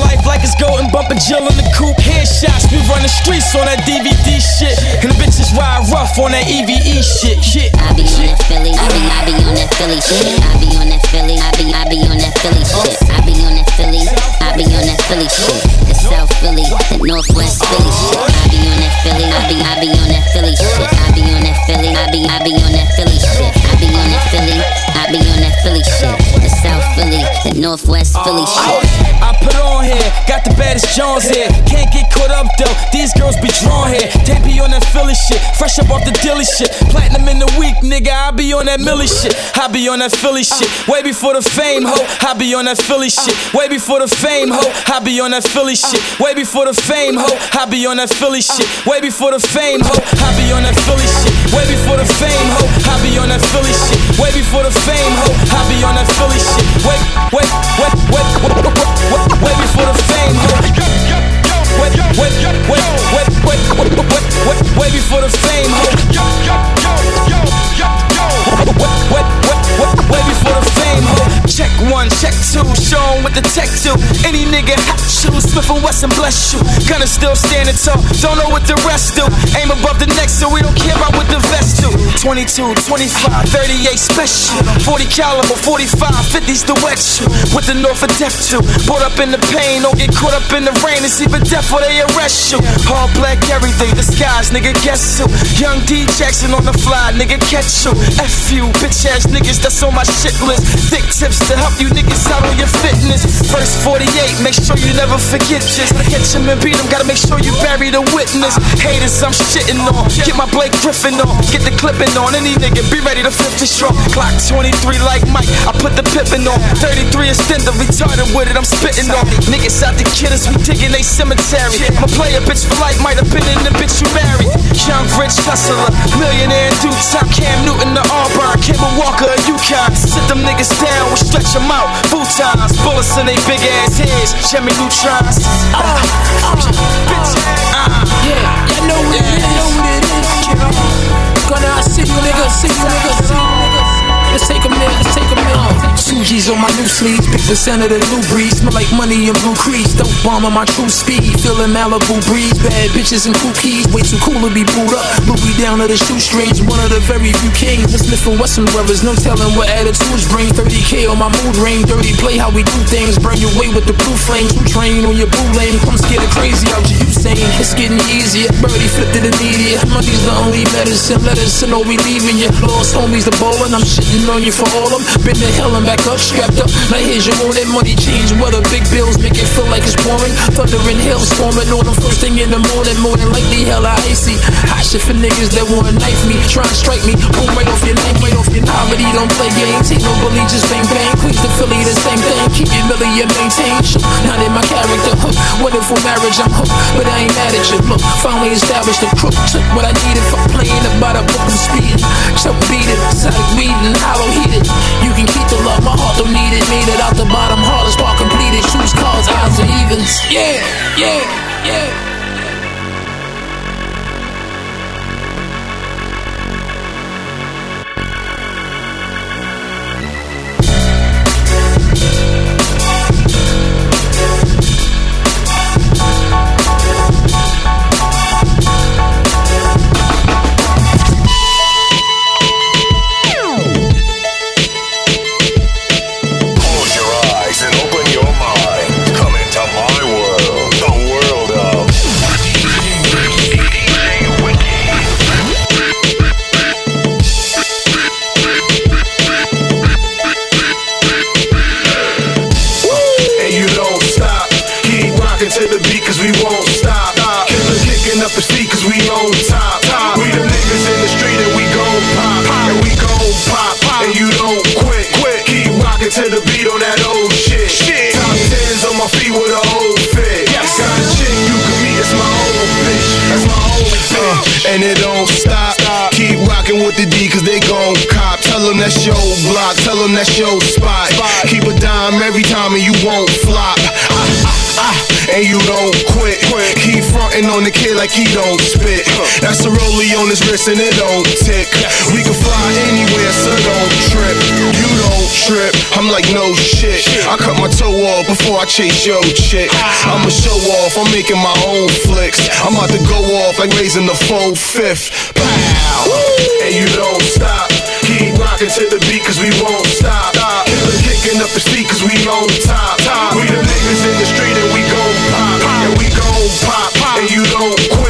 it's golden, bumping Jill in the coupe. Headshots, we run the streets on that DVD shit. And the bitches ride rough on that EVE shit. shit. I be on that Philly, I be I be on that Philly shit. I be on that Philly, I be I be on that Philly shit. I be on that Philly, I be on that Philly shit. The South Philly, the Northwest Philly shit. I be on that Philly, I be I be on that Philly shit. I be on that Philly, I be I be on that Philly shit. I be on that Philly, I be on that Philly shit. The South Philly, the Northwest Philly shit. I put on here, got the baddest Jones here. Can't get caught up though, these girls be drawn here. They be on that Philly shit, fresh up off the dilly shit. Platinum in the week, nigga, I be on that Millie shit. I be on that Philly shit, way before the fame, ho. I be on that Philly shit, way before the fame, ho. I be on that Philly shit, way before the fame, ho. I be on that Philly shit, way before the fame, ho. I be on that Philly shit, way before the fame, ho. I be on that Philly shit, way before the fame, ho. I be on that Philly shit, way, way, way, way, way, way, way before the fame, game. Wait, wait, wait, wait, wait, wait, wait, wait before the fame. Wait, wait, wait, wait, wait before the fame. Check one, check two, show with the check to. Any nigga hot shoes, Smith and Wesson bless you. Gunna still standing tall, don't know what the rest do. Aim above the neck, so we don't care about what the vest do. 22, 25, 38 special. 40 caliber, 45, 50's the wet shoe. With the North of Death to. Brought up in the pain, don't get caught up in the rain. It's even death or they arrest you. All black everything, disguise, nigga, guess who? Young D Jackson on the fly, nigga, catch you. F you, bitch ass niggas that's on my shit list. Thick tips to help you niggas out on your fitness. Verse 48, make sure you never forget this. To catch him and beat him, gotta make sure you bury the witness. Haters, I'm shitting on. Get my Blake Griffin on. Get the clipping on. Any nigga, be ready to flip straw. Clock 23 like Mike, I put the Pippen on. 33 extender, retarded with it, I'm spitting on. Niggas out the us, we digging they cemetery. Play a bitch for life, might have been in the bitch you married. Young rich hustler, millionaire due time. Cam Newton, the Auburn, Kemba Walker, UConn. Sit them niggas down, stretch them out. Futons, bullets in they big ass heads. Jimmy Neutrons. Ah, ah, bitch. Ah, yeah, you know what it is. Know what it is. Gonna see you niggas, see you niggas, see you niggas. Let's take 'em there, let's take there. Two G's on my new sleeves, big percent of the new breed. Smell like money and blue crease. Dope bomb on my true speed. Feeling Malibu breeze. Bad bitches and cookies. Way too cool to be booed up. Louis down to the shoestrings. One of the very few kings. The and Wesson brothers. No telling what attitudes bring. 30k on my mood ring. Dirty play how we do things. Burn your way with the blue flames. Who train on your blue lane? Come scare the crazy out you. You saying it's getting easier. Birdie flipped it immediate. Money's the only medicine. Let us know we leaving you. Lost homies the ball and I'm shitting on you for all them. Been to hell and back up, strapped up. Now here's your morning money change. Weather big bills make it feel like it's pouring. Thunder and hail storming on them first thing in the morning. More than likely hella icy. Hot shit for niggas that wanna knife me. Try and strike me. Boom right off your neck, right off your Poverty don't play games. Ain't no bully, just bang bang. Queens to Philly, the same thing. Keep your milli and maintain. Not in my character. Hook. Wonderful marriage, I'm hooked. But I ain't mad at you. Look, finally established the crook. Took what I needed for playing about a book I'm speeding. Choke beat it, sonic weeding, hollow heated. You can keep the love, my heart don't need it. Made it out the bottom, hardest part completed. Shoes, cars, odds, and evens. Yeah, yeah, yeah. Tens on my feet with a old fit. Got a chick you can meet, that's my old bitch. That's my old bitch. and it don't stop. Keep rocking with the D cause they gon' cop. Tell them that's your block. Tell them that's your spot. Keep a dime every time and you won't flop. Ah, ah, ah, and you don't quit. Keep frontin' on the kid like he don't spit. That's a rollie on his wrist and it don't tick. We can fly anywhere, so don't trip. You don't trip. I'm like no shit. I cut my toe off before I chase your chick. I'ma show off. I'm making my own flicks. I'm about to go off like raising the full fifth. Pow. And you don't stop. Keep rocking to the beat cause we won't stop. Kicking up the feet cause we on top. We the niggas in the street and we gon' pop. And we gon' pop. And you don't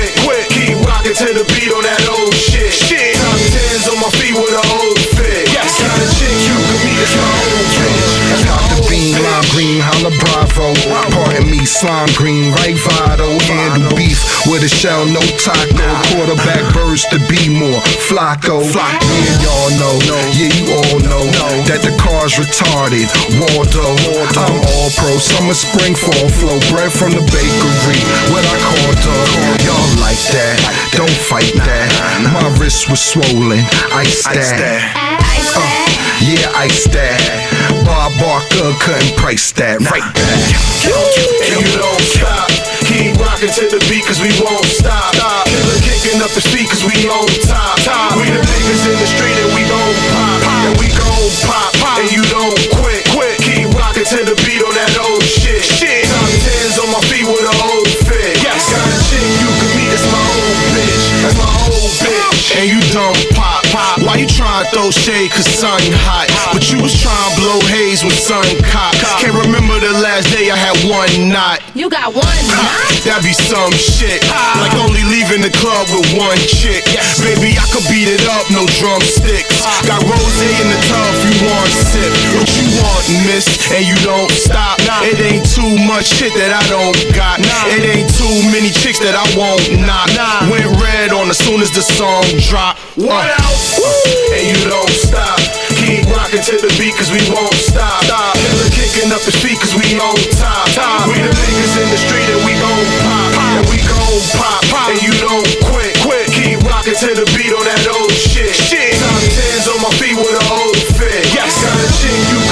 green, holla bravo. Pardon me, slime green, right Vado. Handle beef with a shell, no taco. Quarterback birds to be more. Flacco. Yeah, y'all know. Yeah, you all know that the car's retarded. Waldo. I'm all pro. Summer, spring, fall flow. Bread from the bakery. What I call dog. Y'all like that. Don't fight that. My wrist was swollen. Ice that. Yeah, ice that. Bob Barker couldn't price that. Right back. And you don't stop. Keep rocking to the beat cause we won't stop. Killer kicking up the feet cause we on top. We the niggas in the street and we throw shade cause sun hot. But you was trying to blow haze when sun cop. Can't remember the last day I had one knot. You got one knot? That'd be some shit. Like only leaving the club with one chick. Baby, I could beat it up, no drumsticks. Got rose in the tub, you want sip. What you want, miss? And you don't stop. It ain't too much shit that I don't got. It ain't too many chicks that I won't knock. Went red on as soon as the song drop. What uh. else? And you don't stop. Keep rocking to the beat cause we won't stop. Killer kicking up his feet cause we on top. We the niggas in the street and we gon' pop. And we gon' pop. And you don't quit. Quit. Keep rocking to the beat on that old shit. Shit. Top tens on my feet with an old fit. Yes. Got a chick you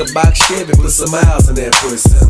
a box Chevy, put some miles in that pussy.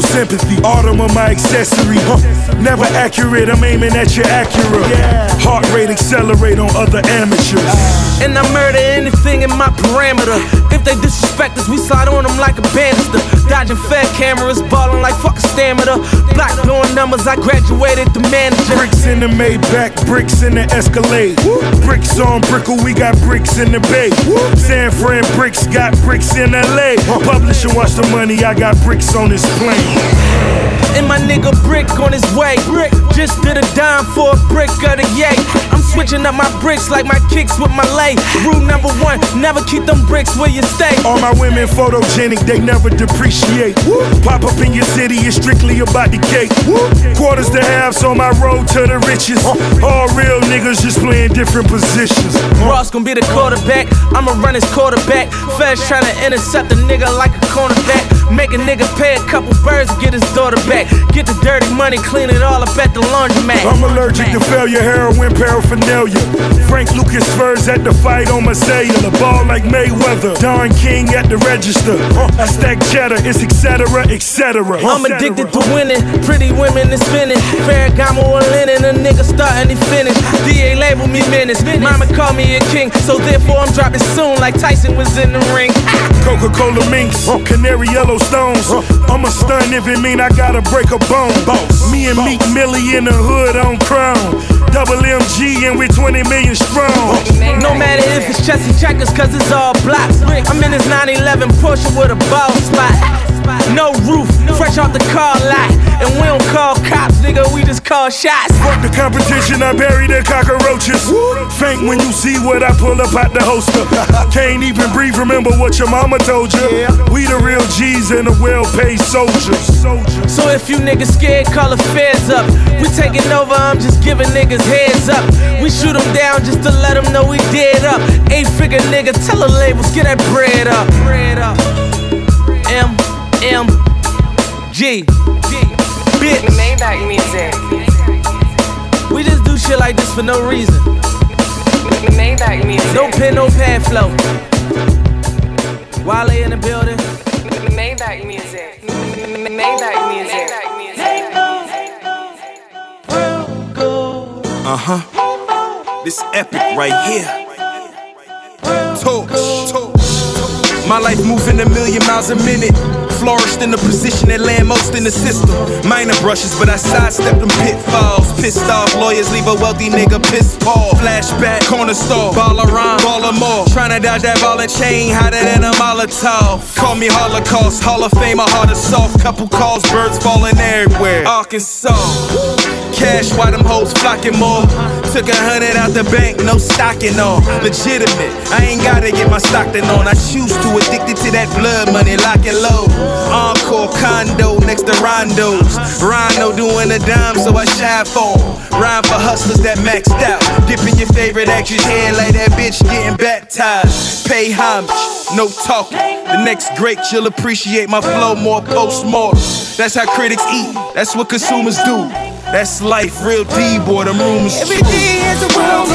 No sympathy. Autumn of my accessory, huh? Never accurate, I'm aiming at your Acura. Heart rate accelerate on other amateurs. And I murder anything in my parameter. If they disrespect us, we slide on them like a banister. Dodging fed cameras, balling like fucking stamina. Black blowing numbers, I graduated the manager. Bricks in the Maybach, bricks in the Escalade. Bricks on Brickell, we got bricks in the Bay. San Fran bricks got bricks in LA. Publish and watch the money, I got bricks on this plane. And my nigga Brick on his way. Brick, Just did a dime for a brick of the yay. Switching up my bricks like my kicks with my lay. Rule number one, never keep them bricks where you stay. All my women photogenic, they never depreciate. Pop up in your city, it's strictly about the cake. Quarters to halves on my road to the riches. All real niggas just playing different positions. Ross gonna be the quarterback. I'ma run his quarterback. Feds trying to intercept a nigga like a cornerback. Make a nigga pay a couple birds to get his daughter back. Get the dirty money, clean it all up at the laundromat. I'm allergic to failure, heroin, paraphernalia. Frank Lucas Spurs at the fight on my cellular. Ball like Mayweather. Don King at the register. I stack cheddar, it's etc. etc. I'm addicted to winning. Pretty women is spinning. Ferragamo or linen, a nigga starting to finish. DA label me menace. Mama call me a king, so therefore I'm dropping soon like Tyson was in the ring. Coca Cola minks, canary yellow stones. I'm a stun if it mean I gotta break a bone. Me and Meek Millie in the hood on crown. Double MG and we're 20 million strong. No matter if it's chess and checkers, cause it's all black. I'm in this 911 Porsche with a ball spot. No roof, fresh off the car lot. And we don't call cops, nigga, we just call shots. Fuck the competition, I bury the cockroaches. Faint when you see what I pull up out the holster. Can't even breathe, remember what your mama told you. We the real G's and the well paid soldiers. So if you niggas scared, call the feds up. We taking over, I'm just giving niggas heads up. We shoot them down just to let them know we dead up. Eight figure nigga, tell the labels, get that bread up. Bread up. M, M, G. Bitch. Maybach music. We just do shit like this for no reason. Maybach music. No pen, no pad flow. Wale in the building. Maybach music. Maybach music. Uh huh. This epic right here. Torch. My life moving a million miles a minute. Flourished in the position that land most in the system. Minor brushes, but I sidestepped them pitfalls. Pissed off lawyers leave a wealthy nigga pissed off. Flashback, corner store, ball around, ball more. Trying to dodge that ball and chain, hotter than a Molotov. Call me Holocaust, Hall of Fame, a heart of soft. Couple calls, birds falling everywhere. Arkansas. Cash, why them hoes flocking more? Took a hundred out the bank, no stocking on. Legitimate, I ain't gotta get my Stockton on. I choose to addicted to that blood money, lock and load. Encore condo next to Rondo's. Rhino doing a dime, so I shy for 'em. Rhyme for hustlers that maxed out. Dipping your favorite actress head like that bitch getting baptized. Pay homage, no talking. The next great, you'll appreciate my flow more post-mortem. That's how critics eat, that's what consumers do. That's life, real D boy, them rumors. Every day as the world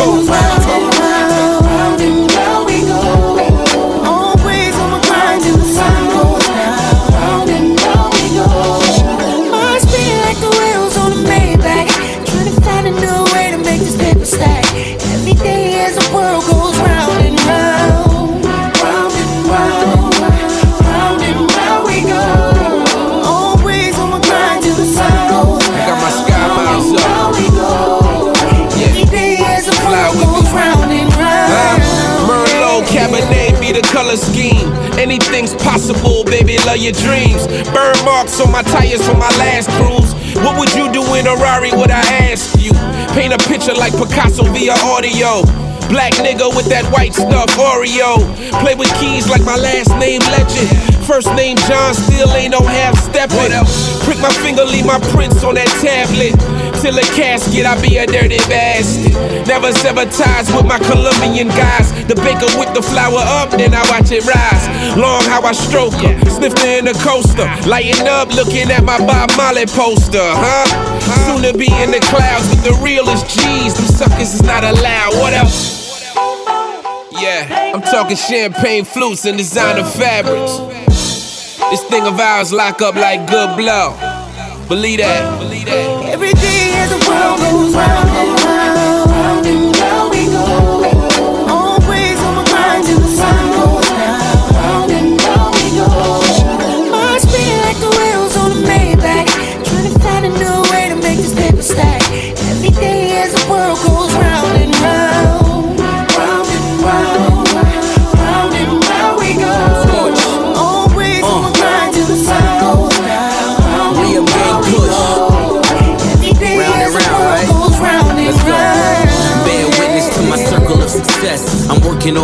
your dreams. Burn marks on my tires from my last cruise. What would you do in a Rari? Would I ask you? Paint a picture like Picasso via audio. Black nigga with that white stuff, Oreo. Play with keys like my last name legend. First name John, still ain't no half stepping. Prick my finger, leave my prints on that tablet. Till a casket, I be a dirty bastard. Never sever ties with my Colombian guys. The baker whip the flour up, then I watch it rise. Long how I stroke her, sniffed her in the coaster. Lighting up, looking at my Bob Marley poster, huh? Soon to be in the clouds with the realest G's. Them suckers is not allowed. What else? Yeah, I'm talking champagne flutes and designer fabrics. This thing of ours lock up like good blow. Believe that. Believe that. World goes round and round,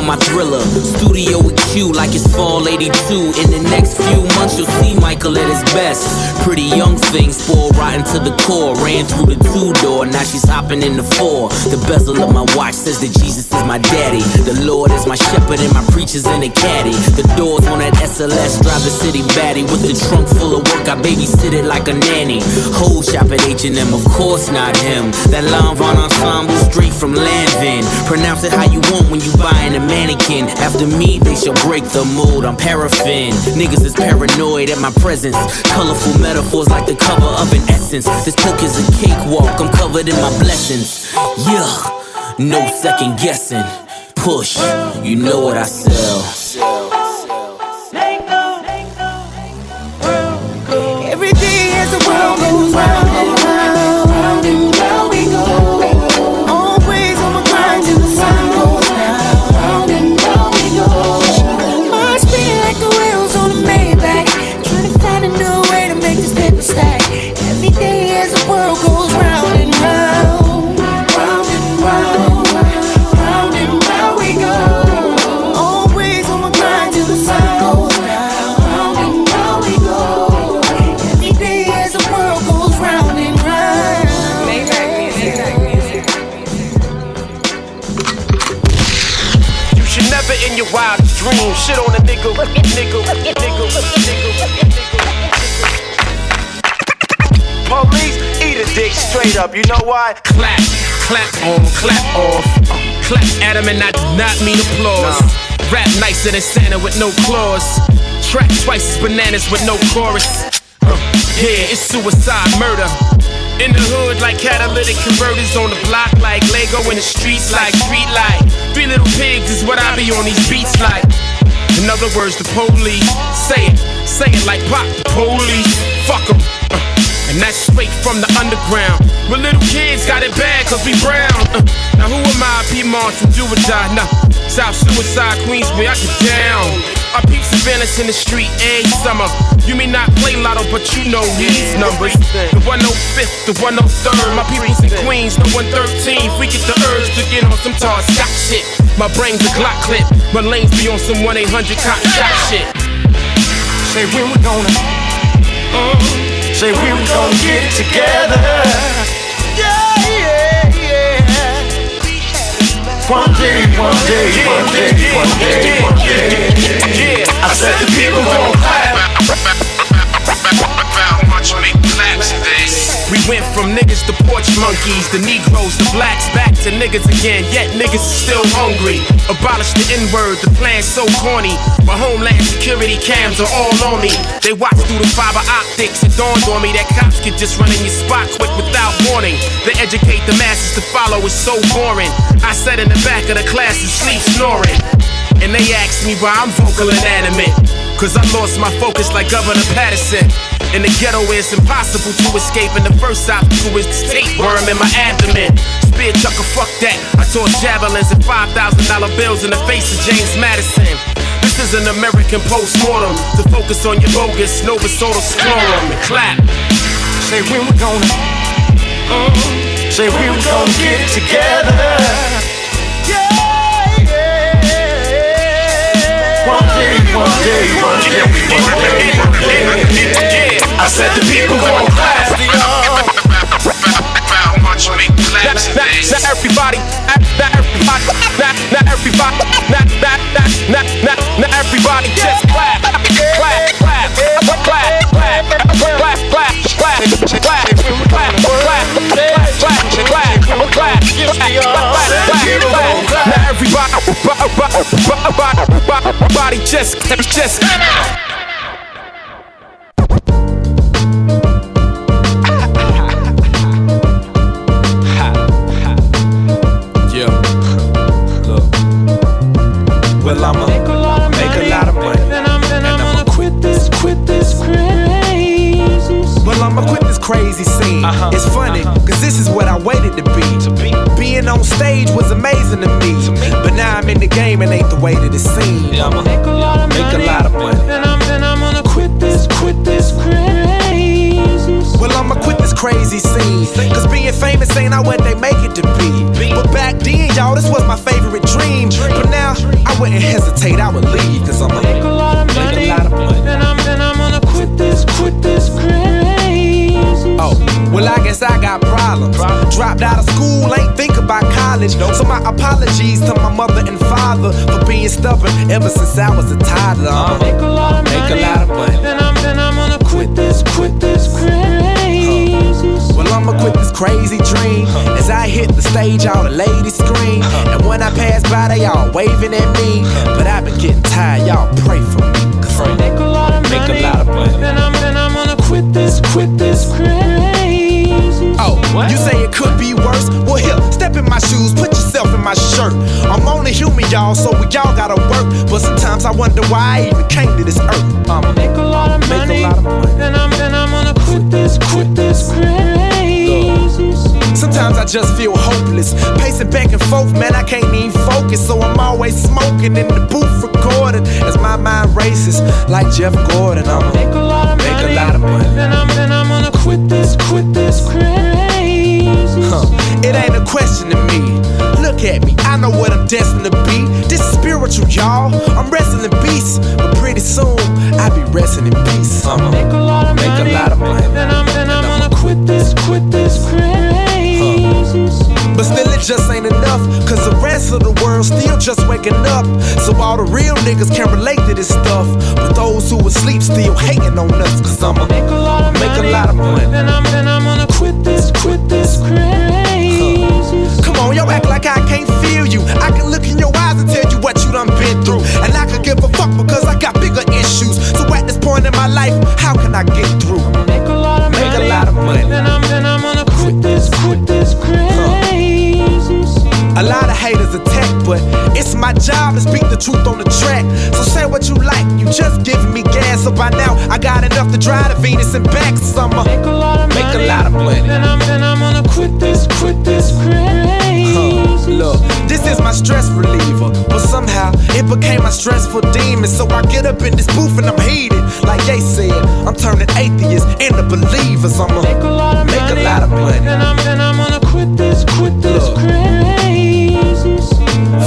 my thriller. Studio Q like it's fall 82. In the next few months, you'll see Michael at his best. Pretty young thing, spoiled rotten to the core. Ran through the two door, now she's hopping in the four. The bezel of my watch says that Jesus is my daddy. The Lord is my shepherd and my preachers in the caddy. The doors on that SLS drive the city batty. With the trunk full of work, I babysit it like a nanny. Whole shop at H&M, of course not him. That Lanvin ensemble straight from Lanvin. Pronounce it how you want when you buying a mannequin. After me, they shall break the mold. I'm paraffin. Niggas is paranoid at my presence. Colorful metaphors like the cover of an essence. This took is a cakewalk. I'm covered in my blessings. Yeah, no second guessing. Push, you know what I sell. Every day as the world goes round, straight up. You know why? Clap, clap on, clap off. Clap at him and I do not mean applause. Rap nicer than Santa with no claws. Track twice as bananas with no chorus. Uh, yeah, it's suicide murder. In the hood, like catalytic converters on the block, like Lego in the streets, like street light. Three little pigs is what I be on these beats like. In other words, the police say it, say it like pop the police. Fuck 'em. And that's straight from the underground. Where little kids got it bad cause we brown. Uh, now who am I? Piedmont from do or die. Nah, South Suicide, Queensbury, I get down. I peep surveillance in the street every summer. You may not play lotto, but you know these numbers. The 105th, the 103rd. My people's in Queens, the 113. We get the urge to get on some tall Scott shit. My brain's a Glock clip. My lanes be on some 1 800 cop shot shit. Say when we gonna, uh, say we gonna get together. Yeah, yeah, yeah. One day, one day, one day, one day, one day. I said the people gon' clap. Went from niggas to porch monkeys, the Negroes, the blacks, back to niggas again. Yet niggas is still hungry. Abolish the N word, the plan's so corny. My homeland security cams are all on me. They watch through the fiber optics. It dawned on me that cops could just run in your spot quick without warning. They educate the masses to follow, it's so boring. I sat in the back of the class and sleep snoring. And they asked me why I'm vocal inanimate. Cause I lost my focus like Governor Paterson. In the ghetto, it's impossible to escape. And the first obstacle is the tapeworm in my abdomen. Spear chucker, fuck that. I toss javelins and $5,000 bills in the face of James Madison. This is an American postmortem to focus on your bogus Novasodal scrotum and clap. Say when we gonna, uh, say when we gonna get it together. One day, one day, one day, one day. I said the people gon' clap. Now, now everybody, now everybody, now, now everybody, now, now, now, now, now everybody just clap, clap, clap, clap, clap, clap, clap, clap, clap, clap, clap, clap, clap, clap, clap, clap, clap, Now everybody, body just, just. Crazy scene. Uh-huh. It's funny, uh-huh. cause this is what I waited to be. to be. Being on stage was amazing to me. But now I'm in the game and ain't the way that it seems. I'ma make a lot of money. Make a lot of money. And I'm, and I'm gonna quit this, quit this crazy. Well, I'ma quit this crazy scene. Cause being famous ain't not what they make it to be. But back then, y'all, this was my favorite dream. But now, I wouldn't hesitate, I would leave, cause I'm a make a lot of money. Make a lot of money. And I'm, and I'm gonna quit this, quit this crazy. Oh, well, I guess I got problems. Dropped out of school, ain't think about college. So my apologies to my mother and father for being stubborn ever since I was a toddler. I'ma make a lot of make money. a lot of money. And I'm, then I'm gonna quit this, quit this crazy. Well, I'ma quit this crazy dream. As I hit the stage, all the ladies scream. And when I pass by, they all waving at me. But I've been getting tired, y'all pray for me. Cause I make a lot of make money. a lot of money. And I'm, and I'm quit this, crazy. Oh, you say it could be worse? Well, here, step in my shoes, put yourself in my shirt. I'm only human, y'all, so we all gotta work. But sometimes I wonder why I even came to this earth. I'ma make a lot of money. lot of money. And I'm, and I'm gonna quit this, quit this crazy. Sometimes I just feel hopeless. Pacing back and forth, man, I can't even focus. So I'm always smoking in the booth recording as my mind races like Jeff Gordon. I'ma make a lot of make money. a lot of money. And I'm, and I'm gonna quit this, quit this crazy. Huh. It ain't a question to me. Look at me, I know what I'm destined to be. This is spiritual, y'all. I'm wrestling beasts, but pretty soon I'll be resting in peace. I'ma make a lot of make money. a lot of money. And I'm, and I'm gonna quit this, quit this crazy. But still, it just ain't enough. Cause the rest of the world still just waking up. So all the real niggas can relate to this stuff. But those who asleep still hating on us. Cause I'ma make a lot of make money. a lot of money. And I'm, and I'm gonna quit this, quit this crazy. Come on, y'all act like I can't feel you. I can look in your eyes and tell you what you done been through. And I could give a fuck because I got bigger issues. So at this point in my life, how can I get through? Make a lot of Make money. a lot of money. But it's my job to speak the truth on the track. So say what you like, you just giving me gas. So by now, I got enough to drive to Venus and back. So I'ma make a lot of make money. a lot of money. And I'm, and I'm gonna quit this, quit this crazy. Huh. Look, this is my stress reliever, but somehow it became my stressful demon. So I get up in this booth and I'm heated. Like Ye said, I'm turning atheists into believers. I'ma make a lot of make money. a lot of money. And I'm, and I'm gonna quit this, quit this crazy.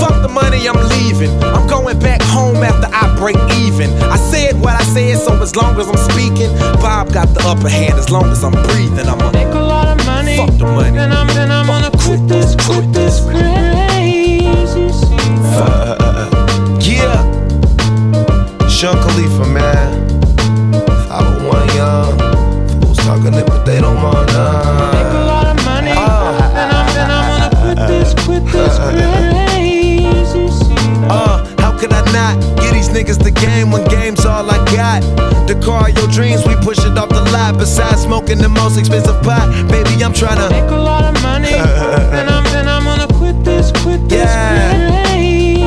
Fuck the money, I'm leaving. I'm going back home after I break even. I said what I said, so as long as I'm speaking, Bob got the upper hand. As long as I'm breathing, I'ma make a lot of money. Fuck the money. And I'm, and I'm gonna quit this, quit this crazy. Uh, uh, uh, yeah. Sean Khalifa, man. 501 young. Niggas the game when game's all I got? The car, your dreams, we push it off the lot. Besides smoking the most expensive pot, baby, I'm tryna make a lot of money. and I'm, and I'm gonna quit this, quit this Yeah. crazy.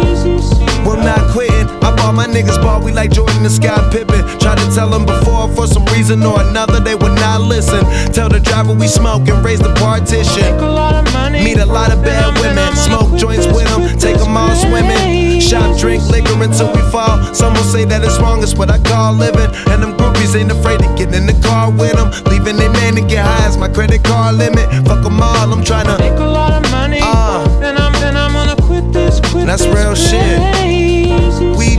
We're not quitting. I bought my niggas ball, we like Jordan and Scott Pippen. Tried to tell them before, for some reason or another, they would not listen. Tell the driver we smoke and raise the partition. Make a lot of money. Meet a lot of bad women, smoke joints with them, take them all swimming. Shop, drink liquor until we fall. Some will say that it's wrong, it's what I call living. And them groupies ain't afraid to get in the car with them. Leaving they man to get high as my credit card limit. Fuck them all, I'm tryna. Make a lot of money. Uh, and I'm, and I'm gonna quit this, quit That's this real shit.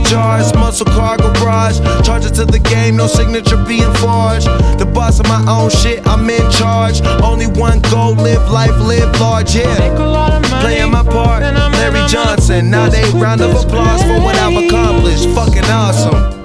Jars, muscle car garage. Charge it to the game, no signature being forged. The boss of my own shit, I'm in charge. Only one goal, live life, live large, yeah. a lot of money. Playing my part, And I'm, and Larry Johnson. Now they round of applause for what I've accomplished. Fucking awesome.